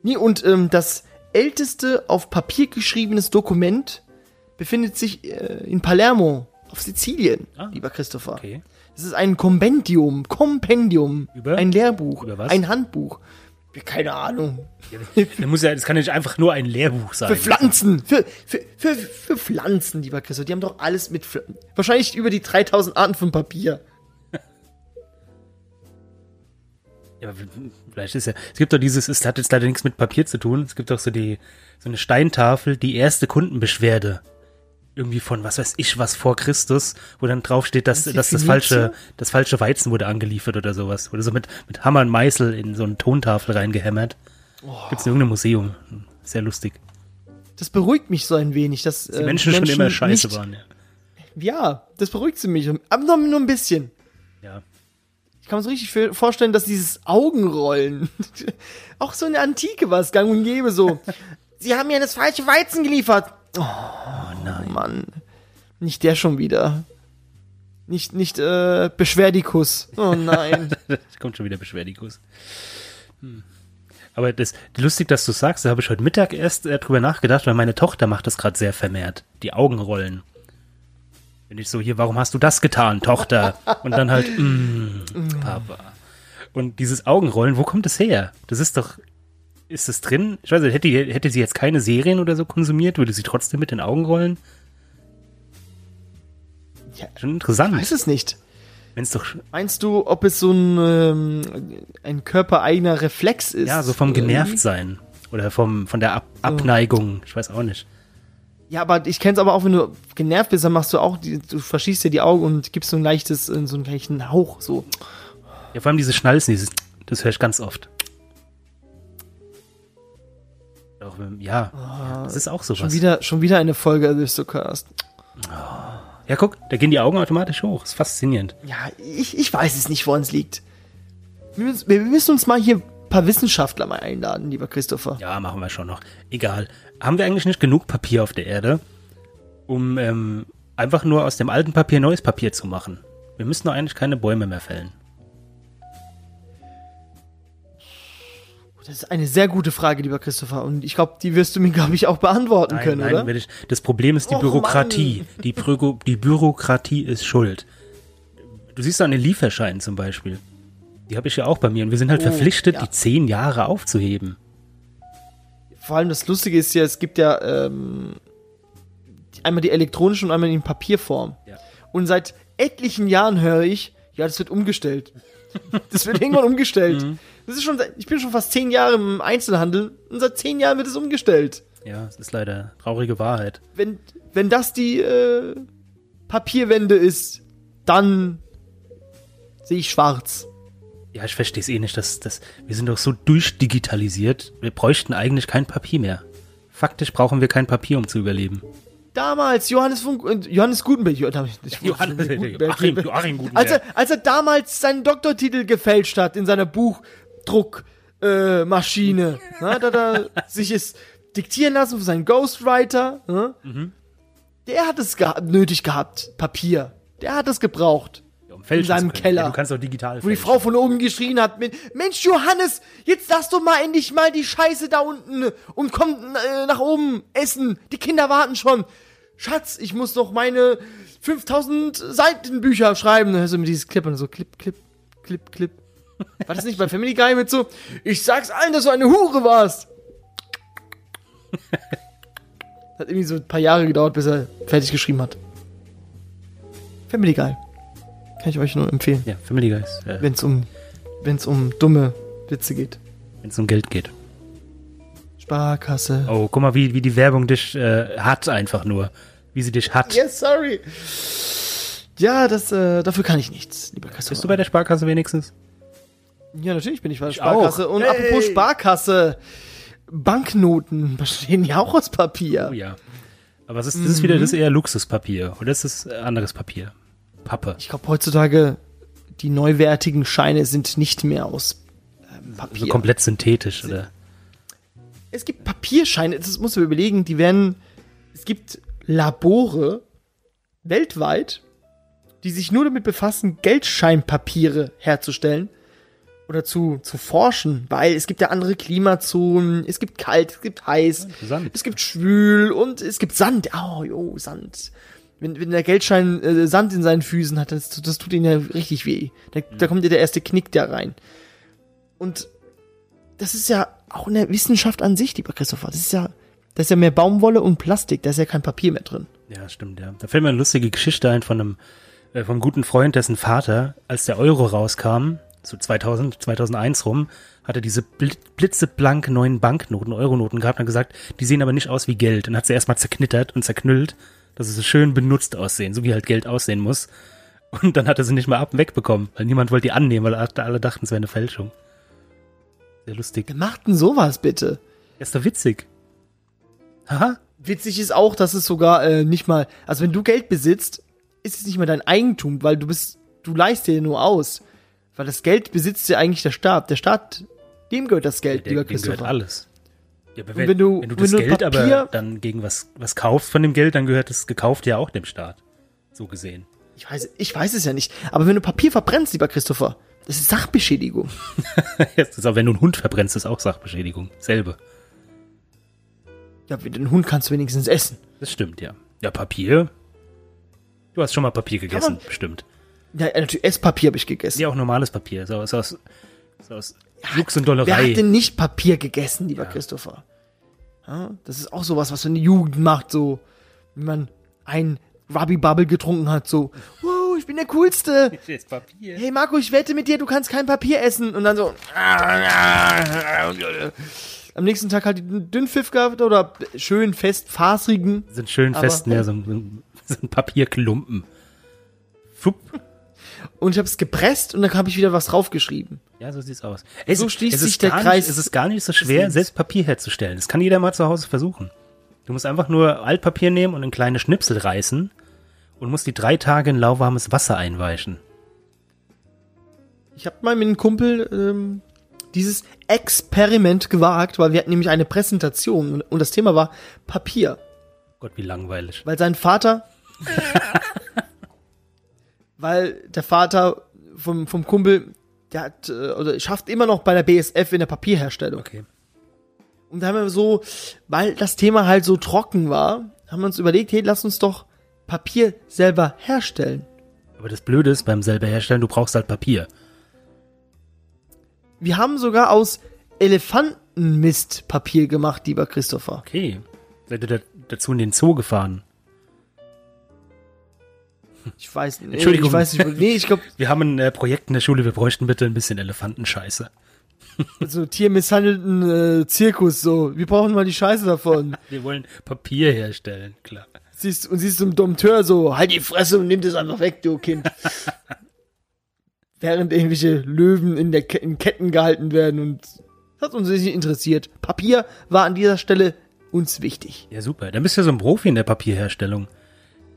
Nee, und ähm, das älteste auf Papier geschriebenes Dokument befindet sich äh, in Palermo, auf Sizilien, Ah, lieber Christopher. Okay. Das ist ein Kompendium, Kompendium, Über? ein Lehrbuch, Über was? ein Handbuch. Keine Ahnung. Das, muss ja, das kann ja nicht einfach nur ein Lehrbuch sein. Für Pflanzen, für, für, für, für Pflanzen, lieber Christopher. Die haben doch alles mit Pfl Wahrscheinlich über die 3000 Arten von Papier. Ja, aber vielleicht ist ja. Es gibt doch dieses, es hat jetzt leider nichts mit Papier zu tun. Es gibt doch so die, so eine Steintafel, die erste Kundenbeschwerde. Irgendwie von was weiß ich was vor Christus, wo dann draufsteht, dass, Was dass das falsche, das falsche Weizen wurde angeliefert oder sowas. Wurde so mit, mit Hammer und Meißel in so eine Tontafel reingehämmert. Gibt's in irgendeinem Museum. Sehr lustig. Das beruhigt mich so ein wenig, dass Die Menschen, schon immer scheiße waren, ja. Ja, das beruhigt sie mich. Aber nur, nur ein bisschen. ja. Ich kann mir so richtig vorstellen, dass dieses Augenrollen, auch so eine Antike was, gang und gäbe so. Sie haben mir das falsche Weizen geliefert. Oh, nein. Mann. Nicht der schon wieder. Nicht, nicht, äh, Beschwerdikus. Oh nein. Da kommt schon wieder Beschwerdikus. Hm. Aber das lustig, dass du sagst, da habe ich heute Mittag erst äh, drüber nachgedacht, weil meine Tochter macht das gerade sehr vermehrt. Die Augenrollen. Wenn ich so hier, warum hast du das getan, Tochter? Und dann halt, mm, Papa. Und dieses Augenrollen, wo kommt es her? Das ist doch, ist das drin? Ich weiß nicht, hätte, hätte sie jetzt keine Serien oder so konsumiert, würde sie trotzdem mit den Augen rollen? Ja, Schon interessant. weiß es nicht. Wenn es doch, Meinst du, ob es so ein, ähm, ein körpereigener Reflex ist? ja, so vom Irgendwie? genervt sein. Oder vom, von der Ab Abneigung. Ich weiß auch nicht. Ja, aber ich kenn's aber auch, wenn du genervt bist, dann machst du auch, die, du verschießt dir die Augen und gibst so ein leichtes, äh, so einen leichten Hauch, so. Ja, vor allem diese Schnalzen, dieses, das höre ich ganz oft. Auch, wenn- ja, ja, das ist auch Schon sowas. wieder, schon wieder eine Folge Aristocast. Ja, guck, da gehen die Augen automatisch hoch. ist faszinierend. Ja, ich, ich weiß es nicht, woran es liegt. Wir müssen, wir müssen uns mal hier ein paar Wissenschaftler mal einladen, lieber Christopher. Ja, machen wir schon noch. Egal. Haben wir eigentlich nicht genug Papier auf der Erde, um ähm, einfach nur aus dem alten Papier neues Papier zu machen? Wir müssen doch eigentlich keine Bäume mehr fällen. Das ist eine sehr gute Frage, lieber Christopher. Und ich glaube, die wirst du mir, glaube ich, auch beantworten können, nein, oder? ich, das Problem ist die Och, Bürokratie. Die, Bürgo, die Bürokratie ist schuld. Du siehst an den Lieferscheinen zum Beispiel. Die habe ich ja auch bei mir. Und wir sind halt Oh, verpflichtet, ja. die zehn Jahre aufzuheben. Vor allem das Lustige ist ja, es gibt ja ähm, einmal die elektronische und einmal in Papierform. Ja. Und seit etlichen Jahren höre ich, ja, das wird umgestellt. Das wird irgendwann umgestellt. Mhm. Das ist schon, ich bin schon fast zehn Jahre im Einzelhandel und seit zehn Jahren wird es umgestellt. Ja, es ist leider traurige Wahrheit. Wenn, wenn das die, äh, Papierwende ist, dann sehe ich schwarz. Ja, ich verstehe es eh nicht. Das, das, wir sind doch so durchdigitalisiert. Wir bräuchten eigentlich kein Papier mehr. Faktisch brauchen wir kein Papier, um zu überleben. Damals, Johannes Funk und Johannes Gutenberg, Jo- ich- Johannes- Gutenberg, Joachim- Joachim Gutenberg. Als er, als er damals seinen Doktortitel gefälscht hat in seiner Buchdruckmaschine, äh, ne, da hat er sich es diktieren lassen von seinem Ghostwriter, ne? Mhm. der hat es geha nötig gehabt, Papier. Der hat es gebraucht. Fälschen seinem zu können. Keller. Ja, du kannst doch digital Wo die. Frau von oben geschrien hat mit, Mensch Johannes, jetzt lass doch mal endlich mal die Scheiße da unten und komm äh, nach oben essen. Die Kinder warten schon. Schatz, ich muss noch meine 5000 Seiten Bücher schreiben. Dann hörst du mit dieses Clip und so Clip, Clip, Clip, Clip. War das nicht bei Family Guy mit so, ich sag's allen, dass du eine Hure warst. Hat irgendwie so ein paar Jahre gedauert, bis er fertig geschrieben hat. Family Guy. Kann ich euch nur empfehlen Ja, Family Guys. Äh, wenn es um, wenn's um dumme Witze geht. Wenn es um Geld geht. Sparkasse. Oh, guck mal, wie, wie die Werbung dich äh, hat einfach nur. Wie sie dich hat. Yes, sorry. Ja, das, äh, dafür kann ich nichts, lieber Christopher. Bist du bei der Sparkasse wenigstens? ja, natürlich bin ich bei der Ich Sparkasse. auch. Und Hey. apropos Sparkasse, Banknoten bestehen ja auch aus Papier. Oh ja. Aber was ist, das ist wieder, das ist eher Luxuspapier. Oder ist das äh, anderes Papier? Pappe. Ich glaube, heutzutage, die neuwertigen Scheine sind nicht mehr aus ähm, Papier. So komplett synthetisch, oder? es gibt Papierscheine, das du dir überlegen, die werden, es gibt Labore weltweit, die sich nur damit befassen, Geldscheinpapiere herzustellen oder zu, zu forschen, weil es gibt ja andere Klimazonen, es gibt kalt, es gibt heiß, interessant. es gibt schwül und es gibt Sand. Oh, jo, Sand. Wenn, wenn der Geldschein äh, Sand in seinen Füßen hat, das, das tut ihn ja richtig weh. Da, da kommt ja der erste Knick da rein. Und das ist ja auch eine Wissenschaft an sich, lieber Christopher. Das ist ja, da ist ja mehr Baumwolle und Plastik, da ist ja kein Papier mehr drin. Ja, stimmt, ja. Da fällt mir eine lustige Geschichte ein von einem, äh, vom guten Freund, dessen Vater, als der Euro rauskam, so 2000, 2001 rum, hat er diese bl- blitzeblank neuen Banknoten, Euronoten gehabt und hat gesagt, die sehen aber nicht aus wie Geld. Und hat sie erstmal zerknittert und zerknüllt, dass sie so schön benutzt aussehen, so wie halt Geld aussehen muss. Und dann hat er sie nicht mehr ab und wegbekommen, weil niemand wollte die annehmen, weil alle dachten, es wäre eine Fälschung. Sehr lustig. Wer macht denn sowas bitte? ist doch witzig. Haha. Witzig ist auch, dass es sogar äh, nicht mal, also wenn du Geld besitzt, ist es nicht mehr dein Eigentum, weil du bist, du leihst dir nur aus. Weil das Geld besitzt ja eigentlich der Staat. Der Staat, dem gehört das Geld, Der, lieber dem gehört Christopher. alles. Ja, aber wenn, wenn du- wenn du wenn das du Geld Papier- aber dann gegen was, was kaufst von dem Geld, dann gehört das Gekaufte ja auch dem Staat. So gesehen. Ich weiß, ich weiß es ja nicht. Aber wenn du Papier verbrennst, lieber Christopher, das ist Sachbeschädigung. Das ist auch, wenn du einen Hund verbrennst, ist auch Sachbeschädigung. Selbe. Ja, den Hund kannst du wenigstens essen. Das stimmt, ja. Ja, Papier. Du hast schon mal Papier gegessen, man- bestimmt. Ja, natürlich, Esspapier habe ich gegessen. Ja, auch normales Papier. Ist aus, aus, aus Lux und Wer Dollerei. hat denn nicht Papier gegessen, lieber Ja. Christopher? Ja, das ist auch sowas, was so eine Jugend macht, so, wenn man ein Ruby Bubble getrunken hat, so, wow, ich bin der Coolste. Jetzt Papier. Hey Marco, ich wette mit dir, du kannst kein Papier essen. Und dann so. Am nächsten Tag halt den Dünnpfiff gehabt oder schön fest fasrigen. Sind schön Aber- fest, ne, so, ein- so ein Papierklumpen. Fupp. Und ich habe es gepresst und dann habe ich wieder was draufgeschrieben. Ja, so sieht's aus. Es, So schließt es sich ist der gar Kreis Nicht, es ist gar nicht so schwer, selbst Papier herzustellen. Das kann jeder mal zu Hause versuchen. Du musst einfach nur Altpapier nehmen und in kleine Schnipsel reißen und musst die drei Tage in lauwarmes Wasser einweichen. Ich habe mal mit einem Kumpel ähm, dieses Experiment gewagt, weil wir hatten nämlich eine Präsentation und, und das Thema war Papier. Gott, wie langweilig. Weil sein Vater. weil der Vater vom, vom Kumpel, der hat, äh, oder schafft immer noch bei der BSF in der Papierherstellung. Okay. Und da haben wir so, weil das Thema halt so trocken war, haben wir uns überlegt, hey, lass uns doch Papier selber herstellen. Aber das Blöde ist, beim selber herstellen, du brauchst halt Papier. Wir haben sogar aus Elefantenmist Papier gemacht, lieber Christopher. Okay. Seid ihr da, dazu in den Zoo gefahren? Ich weiß nicht. Entschuldigung. Ich weiß nicht. wo- Nee, ich glaube, Wir haben ein äh, Projekt in der Schule, wir bräuchten bitte ein bisschen Elefantenscheiße. so tiermisshandelten äh, Zirkus, so. Wir brauchen mal die Scheiße davon. Wir wollen Papier herstellen, klar. siehst, und siehst du im Dompteur so, halt die Fresse und nimm das einfach weg, du Kind. Während irgendwelche Löwen in, der, Ke- in Ketten gehalten werden und das hat uns nicht interessiert. Papier war an dieser Stelle uns wichtig. Ja, super. Dann bist du ja so ein Profi in der Papierherstellung.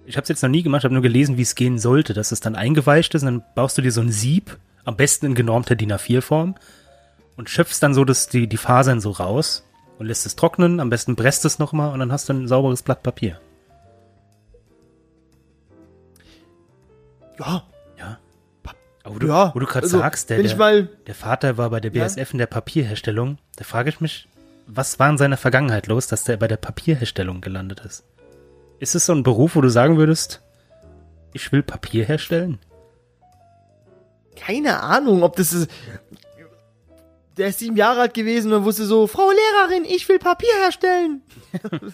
Ich habe es jetzt noch nie gemacht, habe nur gelesen, wie es gehen sollte, dass es dann eingeweicht ist und dann baust du dir so ein Sieb, am besten in genormter DIN A4-Form und schöpfst dann so das, die, die Fasern so raus und lässt es trocknen, am besten presst es nochmal und dann hast du ein sauberes Blatt Papier. Ja, Ja. Aber du, ja. wo du gerade also, sagst, der, der, mal, der Vater war bei der Ja. BSF in der Papierherstellung, da frage ich mich, was war in seiner Vergangenheit los, dass der bei der Papierherstellung gelandet ist? Ist es so ein Beruf, wo du sagen würdest, ich will Papier herstellen? keine Ahnung, ob das ist, der ist sieben Jahre alt gewesen und wusste so, Frau Lehrerin, ich will Papier herstellen. und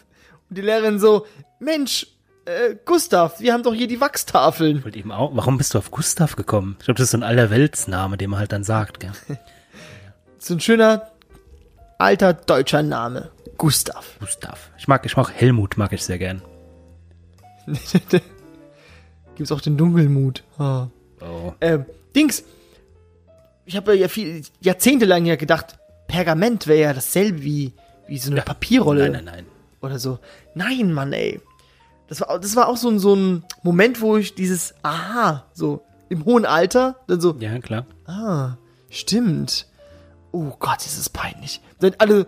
die Lehrerin so, Mensch, äh, Gustav, wir haben doch hier die Wachstafeln. Wollte eben auch, warum bist du auf Gustav gekommen? Ich glaube, das ist so ein Allerweltsname, den man halt dann sagt, gell? So ein schöner, alter deutscher Name. Gustav. Gustav. Ich mag, ich mag Helmut, mag ich sehr gern. Gibt's auch den Dunkelmut. Ah. Oh. Ähm, Dings. Ich habe ja viel, jahrzehntelang ja gedacht, Pergament wäre ja dasselbe wie, wie so eine Papierrolle. Nein, nein, nein. oder so. Nein, Mann, ey. Das war, das war auch so ein, so ein Moment, wo ich dieses Aha, so im hohen Alter, dann so, Ja, klar. ah, stimmt. Oh Gott, ist das peinlich. Dann alle,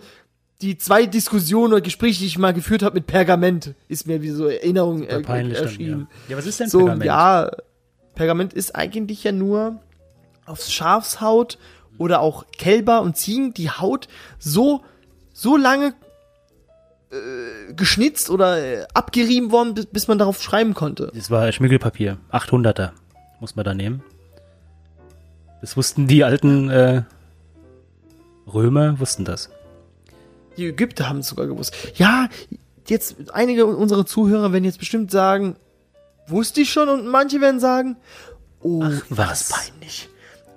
die zwei Diskussionen oder Gespräche, die ich mal geführt habe mit Pergament, ist mir wie so Erinnerung äh, erschienen. ja. ja, was ist denn So, Pergament? ja, Pergament ist eigentlich ja nur aufs Schafshaut oder auch Kälber und Ziegen die Haut so, so lange äh, geschnitzt oder äh, abgerieben worden, bis, bis man darauf schreiben konnte. Das war Schmiegelpapier. 800er muss man da nehmen. Das wussten die alten äh, Römer, wussten das. Die Ägypter haben es sogar gewusst. Ja, jetzt einige unserer Zuhörer werden jetzt bestimmt sagen, wusste ich schon und manche werden sagen, oh, Ach, war was? peinlich.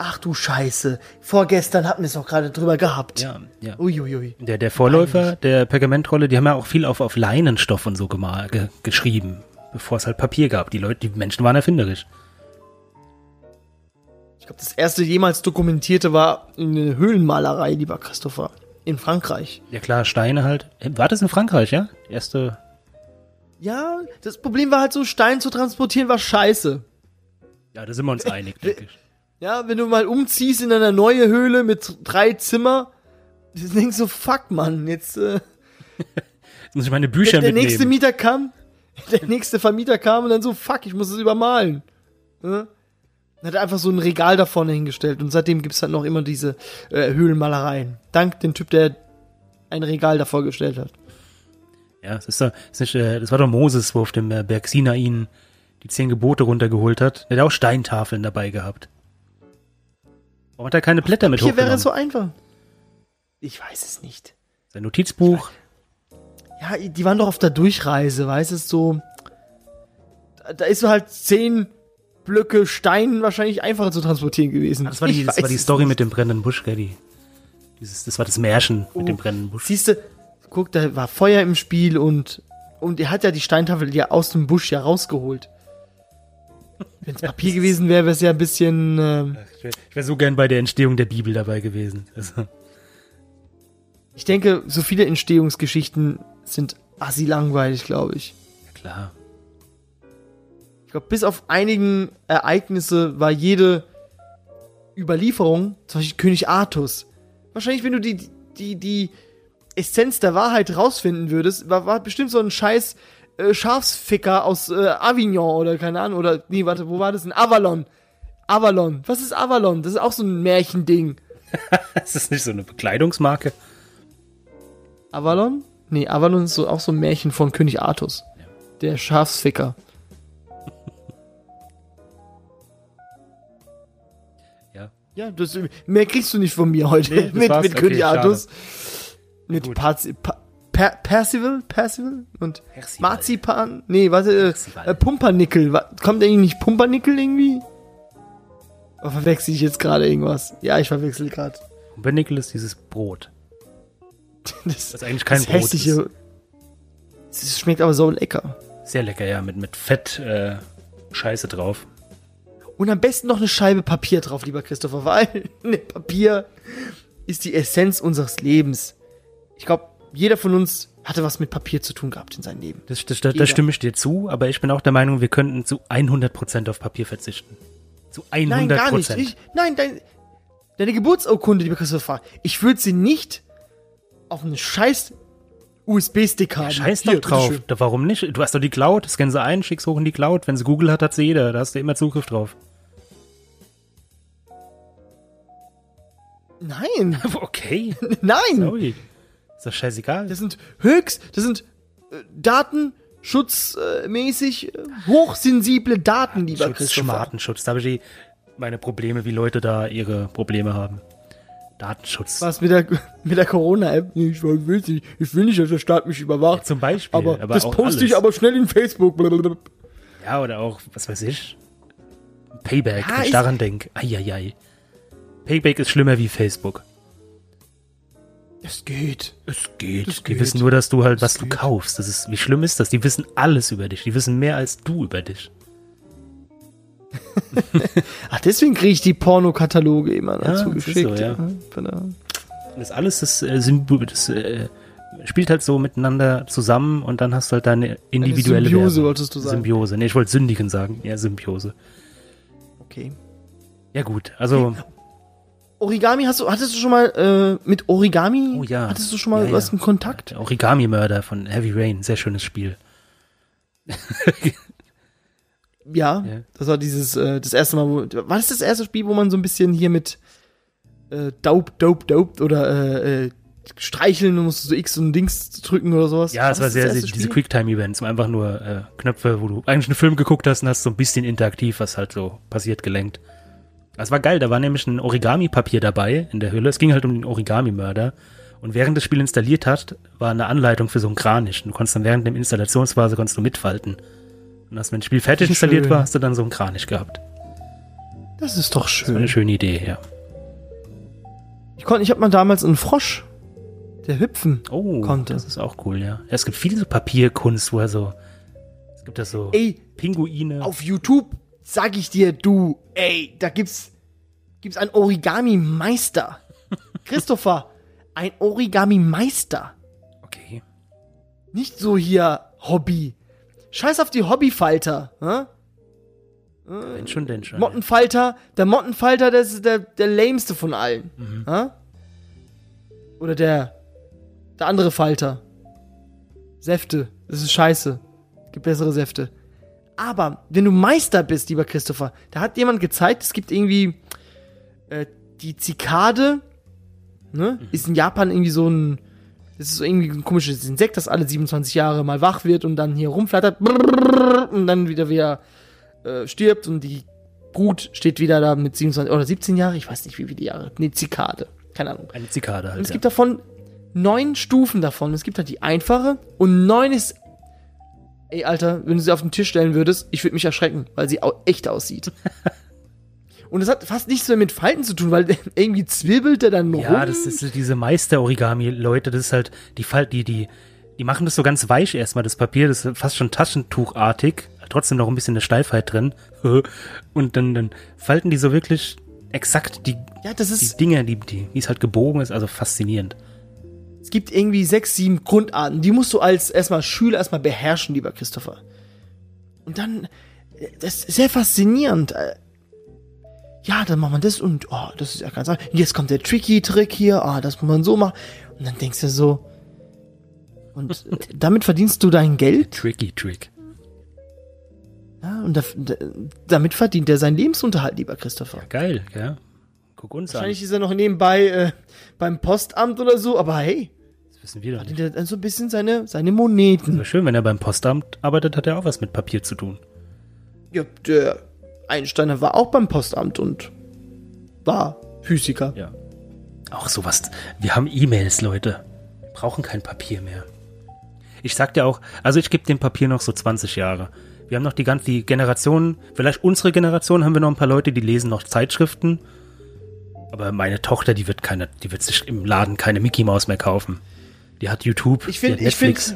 Ach du Scheiße, vorgestern hatten wir es doch gerade drüber gehabt. Ja, ja. Uiuiui. Der, der Vorläufer der Pergamentrolle, die haben ja auch viel auf, auf Leinenstoff und so gema- ge geschrieben, bevor es halt Papier gab. Die Leute, die Menschen waren erfinderisch. Ich glaube, das erste jemals dokumentierte war eine Höhlenmalerei, lieber Christopher. In Frankreich. Ja klar, Steine halt. War das in Frankreich, ja? Erste. Ja, das Problem war halt so, Stein zu transportieren war scheiße. Ja, da sind wir uns einig, denke ich. Ja, wenn du mal umziehst in eine neue Höhle mit drei Zimmer, du denkst so, fuck, Mann, jetzt, äh, Jetzt muss ich meine Bücher der nächste mitnehmen. Mieter kam, der nächste Vermieter kam und dann so, fuck, ich muss es übermalen. Ja? Dann hat er einfach so ein Regal da vorne hingestellt und seitdem gibt's halt noch immer diese äh, Höhlenmalereien. Dank dem Typ, der ein Regal davor gestellt hat. Ja, es ist, es ist nicht, äh, das war doch Moses, wo auf dem äh, Berg Sinai die zehn Gebote runtergeholt hat. Der hat auch Steintafeln dabei gehabt. Warum hat er keine Blätter mit Hier wäre es so einfach. Ich weiß es nicht. Sein Notizbuch. Ja, die waren doch auf der Durchreise, weißt du, so. Da, da ist so halt zehn Blöcke Stein wahrscheinlich einfacher zu transportieren gewesen. Das war die, das war die Story nicht. mit dem brennenden Busch, dieses, das war das Märchen mit dem brennenden Busch. Siehst du, guck, da war Feuer im Spiel und, und er hat ja die Steintafel ja aus dem Busch ja rausgeholt. Wenn es Papier gewesen wäre, wäre es ja ein bisschen. Ähm, Ich wäre wär so gern bei der Entstehung der Bibel dabei gewesen. Also, ich denke, so viele Entstehungsgeschichten sind assi langweilig, glaube ich. ja klar. Ich glaube, bis auf einigen Ereignisse war jede Überlieferung, zum Beispiel König Artus. Wahrscheinlich, wenn du die, die, die Essenz der Wahrheit rausfinden würdest, war, war bestimmt so ein scheiß äh, Schafsficker aus äh, Avignon oder keine Ahnung, oder, nee, warte, wo war das denn? Avalon. Avalon. Was ist Avalon? Das ist auch so ein Märchending. Ist das nicht so eine Bekleidungsmarke? Avalon? Nee, Avalon ist so, auch so ein Märchen von König Artus. Ja. Der Schafsficker. Ja. Das, mehr kriegst du nicht von mir heute Nee, mit, war's. mit Okay, König. Artus. Mit. Parzi pa per Percival, Percival und Percival. Marzipan. Nee, warte, äh, äh, Pumpernickel. Kommt eigentlich nicht Pumpernickel irgendwie? Oder verwechsel ich jetzt gerade irgendwas? Ja, ich verwechsel gerade. Und bei Nickel ist dieses Brot. Das, Das eigentlich kein das Brot hässliche. Es schmeckt aber so lecker. Sehr lecker, ja, mit, mit Fett äh, Scheiße drauf. Und am besten noch eine Scheibe Papier drauf, lieber Christopher, weil ne, Papier ist die Essenz unseres Lebens. Ich glaube, jeder von uns hatte was mit Papier zu tun gehabt in seinem Leben. Das, das, da, Jeder. da stimme ich dir zu, aber ich bin auch der Meinung, wir könnten zu 100% auf Papier verzichten. Zu 100%. Nein, gar nicht. Ich, nein, dein, deine Geburtsurkunde, lieber Christopher, ich würde sie nicht auf einen scheiß USB-Stick haben. Scheiß Hier, doch drauf. bitteschön. Da, warum nicht? Du hast doch die Cloud, scan sie ein, schick's hoch in die Cloud. Wenn sie Google hat, hat sie jeder. Da hast du immer Zugriff drauf. Nein, Okay, nein. sorry. Ist doch scheißegal. Das sind höchst, das sind äh, datenschutzmäßig äh, hochsensible Daten, lieber Schutz, Christopher. Schmartenschutz. Da habe ich meine Probleme, wie Leute da ihre Probleme haben. Datenschutz. Was mit der, mit der Corona-App? Ich will nicht, ich will nicht, dass der Staat mich überwacht. Zum Beispiel. aber, das auch poste ich alles. aber schnell in Facebook. Blablabla. Ja, oder auch, was weiß ich. Payback, Ja, wenn ich daran denke. Eieiei. Payback ist schlimmer wie Facebook. Es geht. Es geht. Das Die geht. wissen nur, dass du halt, was Das du geht. kaufst. Das ist, wie schlimm ist das? Die wissen alles über dich. Die wissen mehr als du über dich. Ach, deswegen kriege ich die Pornokataloge immer dazu das ist geschickt. so, ja. Von der- Das alles, das, äh, das äh, spielt halt so miteinander zusammen und dann hast du halt deine individuelle Symbiose, Werbung. wolltest du sagen. Symbiose. Nee, ich wollte Sündigen sagen. Ja, Symbiose. Okay. Ja, gut. Also, Origami, hast du, hattest du schon mal äh, mit Origami? Oh ja. Hattest du schon mal Ja, was ja. in Kontakt? der Origami-Mörder von Heavy Rain. Sehr schönes Spiel. Ja, Ja. das war dieses, äh, das erste Mal, wo, war das das erste Spiel, wo man so ein bisschen hier mit äh, Dope, Dope, Dope oder äh, äh, streicheln und musst du so X und Dings drücken oder sowas? Ja, es war sehr, sehr diese? Quicktime-Events, einfach nur äh, Knöpfe, wo du eigentlich einen Film geguckt hast und hast so ein bisschen interaktiv, was halt so passiert, gelenkt. Das war geil, da war nämlich ein Origami-Papier dabei in der Hülle. Es ging halt um den Origami-Mörder. Und während das Spiel installiert hat, war eine Anleitung für so einen Kranich. Du konntest dann während dem Installationsphase konntest du mitfalten. Und hast, wenn das Spiel fertig installiert schön. war, hast du dann so einen Kranich gehabt. Das ist doch Das war eine schön. schöne Idee, ja. Ich konnte, ich habe mal damals einen Frosch, der hüpfen Oh, konnte. das ist auch cool, ja. ja. Es gibt viele so Papierkunst, wo er so, es gibt da so Ey, Pinguine. auf YouTube sag ich dir, du, ey, da gibt's, gibt's einen Origami-Meister. Christopher, ein Origami-Meister. Okay. Nicht so hier Hobby. Scheiß auf die Hobbyfalter. Hä? Wenn schon, denn schon. Mottenfalter, der Mottenfalter, der ist der, der lameste von allen. Hä? Oder der, der andere Falter. Säfte. Das ist scheiße. Gibt bessere Säfte. Aber wenn du Meister bist, lieber Christopher, da hat jemand gezeigt, es gibt irgendwie äh, die Zikade, ne? Ist in Japan irgendwie so ein, das ist so irgendwie ein komisches Insekt, das alle 27 Jahre mal wach wird und dann hier rumflattert und dann wieder wieder äh, stirbt und die Brut steht wieder da mit 27 oder 17 Jahre, ich weiß nicht wie viele Jahre. Nee, Zikade. Keine Ahnung. Eine Zikade Und halt. es Ja. gibt davon neun Stufen davon. Es gibt halt die einfache und neun ist. Ey, Alter, wenn du sie auf den Tisch stellen würdest, ich würde mich erschrecken, weil sie au echt aussieht. und es hat fast nichts mehr mit Falten zu tun, weil irgendwie zwirbelt er dann rum. Ja, das ist diese Meister-Origami-Leute, das ist halt, die Fall, die, die, die machen das so ganz weich erstmal, das Papier, das ist fast schon Taschentuchartig, trotzdem noch ein bisschen eine Steifheit drin. Und dann, dann falten die so wirklich exakt die, ja, das die ist. Dinge, die, die, wie es halt gebogen ist, also faszinierend. Es gibt irgendwie sechs, sieben Grundarten. Die musst du als erstmal Schüler erstmal beherrschen, lieber Christopher. Und dann, das ist sehr faszinierend. Ja, dann macht man das und oh, das ist ja ganz einfach. Jetzt kommt der Tricky-Trick hier, ah, das muss man so machen. Und dann denkst du so, und damit verdienst du dein Geld? Tricky Trick. Ja, und da, da, damit verdient er seinen Lebensunterhalt, lieber Christopher. Geil, ja. Guck uns Wahrscheinlich an. ist er noch nebenbei äh, beim Postamt oder so, aber hey, Das wissen wir doch nicht. er dann so ein bisschen seine, seine Moneten. Aber schön, wenn er beim Postamt arbeitet, hat er auch was mit Papier zu tun. Ja, der Einsteiner war auch beim Postamt und war Physiker. Ja. Auch sowas. Wir haben E-Mails, Leute. Brauchen kein Papier mehr. Ich sag dir auch, also ich gebe dem Papier noch so 20 Jahre. Wir haben noch die ganze die Generation, vielleicht unsere Generation haben wir noch ein paar Leute, die lesen noch Zeitschriften. Aber meine Tochter, die wird keine, die wird sich im Laden keine Mickey Maus mehr kaufen. Die hat YouTube, Ich die finde, hat Netflix.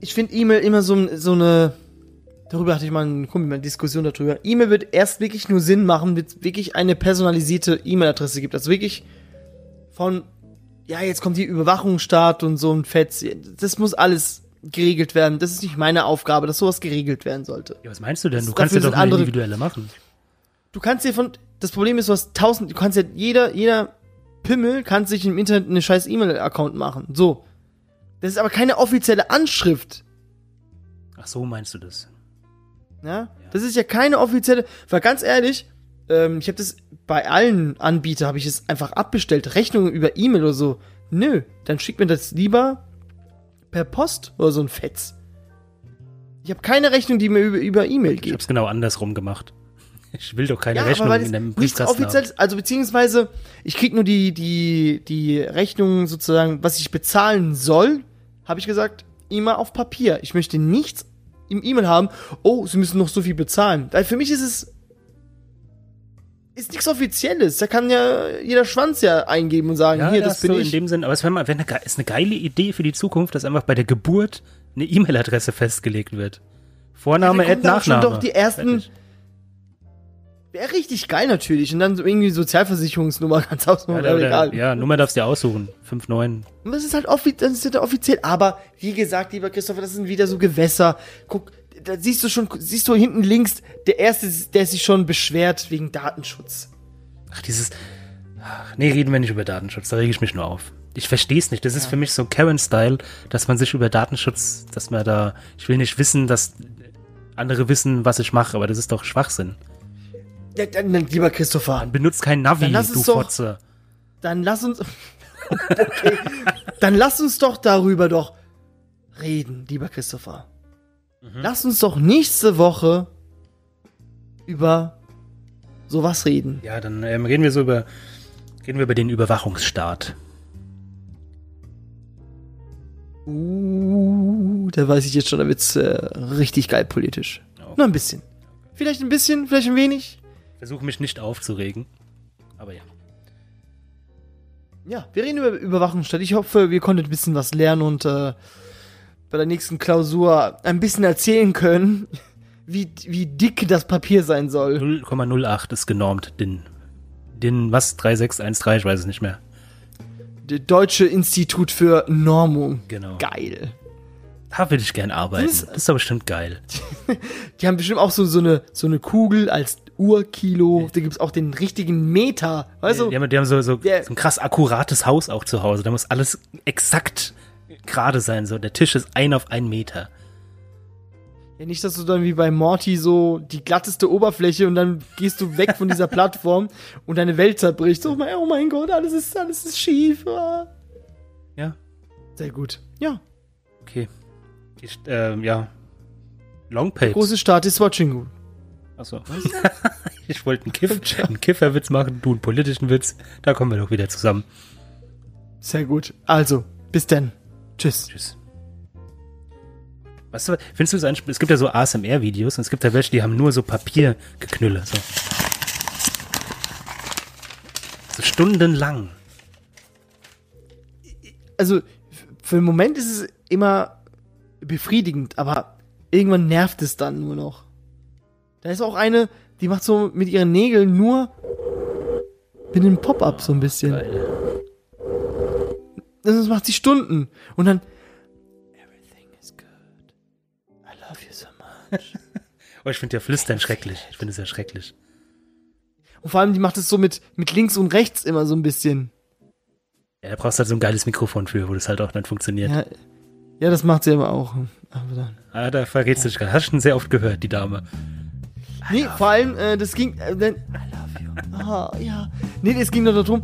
ich finde E-Mail immer so, so eine. Darüber hatte ich mal eine, Diskussion darüber. E-Mail wird erst wirklich nur Sinn machen, wenn es wirklich eine personalisierte E-Mail-Adresse gibt. Also wirklich von, ja, jetzt kommt die Überwachungsstaat und so ein Fetz. Das muss alles geregelt werden. Das ist nicht meine Aufgabe, dass sowas geregelt werden sollte. Ja, was meinst du denn? Du Das- kannst ja doch andere- individuelle machen. Du kannst dir von, das Problem ist, du hast tausend, du kannst ja, jeder, jeder Pimmel kann sich im Internet eine scheiß E-Mail-Account machen. So. Das ist aber keine offizielle Anschrift. Ach so, meinst du das? Ja? Das ist ja keine offizielle, weil ganz ehrlich, ähm, ich habe das bei allen Anbietern habe ich es einfach abbestellt, Rechnungen über E-Mail oder so. Nö, dann schickt mir das lieber per Post oder so ein Fetz. Ich habe keine Rechnung, die mir über E-Mail Ich geht. hab's genau andersrum gemacht. Ich will doch keine Ja, Rechnung in einem Briefkasten offizielles, also beziehungsweise ich krieg nur die die die Rechnung sozusagen, was ich bezahlen soll, habe ich gesagt, immer auf Papier. Ich möchte nichts im E-Mail haben. Oh, Sie müssen noch so viel bezahlen. Weil für mich ist es ist nichts Offizielles. Da kann ja jeder Schwanz ja eingeben und sagen, Ja, hier, ja, das bin so ich. in dem Sinn, aber es wäre wär eine, ist eine geile Idee für die Zukunft, dass einfach bei der Geburt eine E-Mail-Adresse festgelegt wird. Vorname, Ja, Ad, auch schon Nachname. doch die ersten- Fertig. Wäre richtig geil natürlich. Und dann so irgendwie Sozialversicherungsnummer ganz Ja, ausmachen, der, aber der, egal. ja, Nummer darfst du dir aussuchen. 5-9. Und das ist halt offi das ist ja offiziell. Aber wie gesagt, lieber Christopher, das sind wieder so Gewässer. Guck, da siehst du schon, siehst du hinten links, der erste, der sich schon beschwert wegen Datenschutz. Ach, dieses. Ach, nee, reden wir nicht über Datenschutz, da rege ich mich nur auf. Ich verstehe es nicht. Das ist für mich so Karen-Style, dass man sich über Datenschutz, dass man da. Ich will nicht wissen, dass andere wissen, was ich mache, aber das ist doch Schwachsinn. Ja, dann, dann, lieber Christopher, Benutzt kein Navi, Dann lass du doch- Fotze. dann lass uns, okay, dann lass uns doch darüber doch reden, lieber Christopher. Lass uns doch nächste Woche über sowas reden. Ja, dann ähm, reden wir so über. Reden wir über den Überwachungsstaat. Uh, da weiß ich jetzt schon, da wird's äh, richtig geil politisch. Ja. Nur ein bisschen. Vielleicht ein bisschen, vielleicht ein wenig. Versuche mich nicht aufzuregen. Aber ja. Ja, wir reden über Überwachungsstadt. Ich hoffe, wir konnten ein bisschen was lernen und äh, bei der nächsten Klausur ein bisschen erzählen können, wie, wie dick das Papier sein soll. 0,08 ist genormt. Den. Den, was? 3613, ich weiß es nicht mehr. Der Deutsche Institut für Normung. Genau. Geil. Da würde ich gern arbeiten. Das- Das ist doch bestimmt geil. Die haben bestimmt auch so, so, eine, so eine Kugel als Urkilo. Da gibt's auch den richtigen Meter. Weißt du? Die haben, die haben so, so, Der- so ein krass akkurates Haus auch zu Hause. Da muss alles exakt gerade sein. So, der Tisch ist ein auf einen Meter. Ja, nicht, dass du dann wie bei Morty so die glatteste Oberfläche und dann gehst du weg von dieser Plattform und deine Welt zerbricht. Oh mein, oh mein Gott, alles ist, alles ist schief. Ah. Ja, Sehr gut. Ja. okay. Ich, ähm, ja. Longpapes. Große Start ist watching. Achso. ich wollte einen, Kiff, einen Kifferwitz machen, du einen politischen Witz. Da kommen wir doch wieder zusammen. Sehr gut. Also, bis dann. Tschüss. Tschüss. Weißt du, findest du es eigentlich, es gibt ja so ASMR-Videos und es gibt ja welche, die haben nur so Papiergeknülle. So. so stundenlang. Also, für den Moment ist es immer befriedigend, aber irgendwann nervt es dann nur noch. Da ist auch eine, die macht so mit ihren Nägeln nur mit dem Pop-up so ein bisschen. Geil. Das macht sie Stunden. Und dann. Everything is good. I love you so much. Oh, ich finde ja Flüstern schrecklich. Ich finde es ja schrecklich. Und vor allem, die macht es so mit, mit links und rechts immer so ein bisschen. Ja, da brauchst du halt so ein geiles Mikrofon für, wo das halt auch dann funktioniert. Ja, ja das macht sie aber auch. Aber dann. Ah, da verrätst du dich gerade. Hast du schon sehr oft gehört, die Dame. Nee, vor allem, äh, das ging. Äh, I love you. Ah, ja. Nee, es ging nur darum,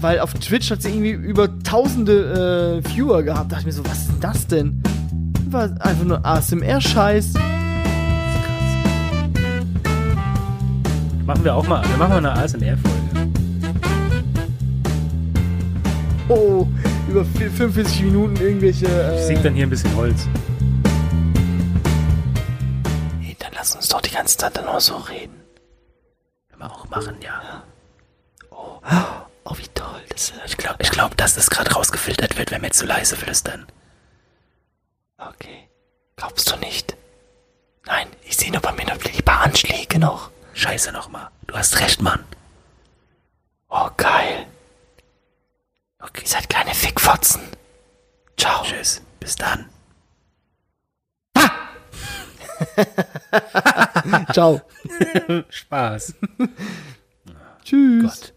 weil auf Twitch hat sie irgendwie über tausende äh, Viewer gehabt. Da dachte ich mir so, was ist denn das denn? War einfach nur ASMR-Scheiß. Machen wir auch mal, wir machen mal eine ASMR-Folge. Oh, über vi- 45 Minuten irgendwelche. Ich Äh, sieg dann hier ein bisschen Holz. Doch die ganze Zeit dann auch so reden. Können wir auch machen, ja. Oh, wie toll. Das, Ich glaube, ich glaub, dass das gerade rausgefiltert wird, wenn wir zu leise flüstern. okay. Glaubst du nicht? Nein, ich sehe nur bei mir noch ein paar Anschläge noch. Scheiße nochmal. Du hast recht, Mann. Oh, geil. Okay. Ihr seid kleine Fickfotzen. Ciao. Tschüss. Bis dann. Ciao. Spaß. Tschüss. Gott.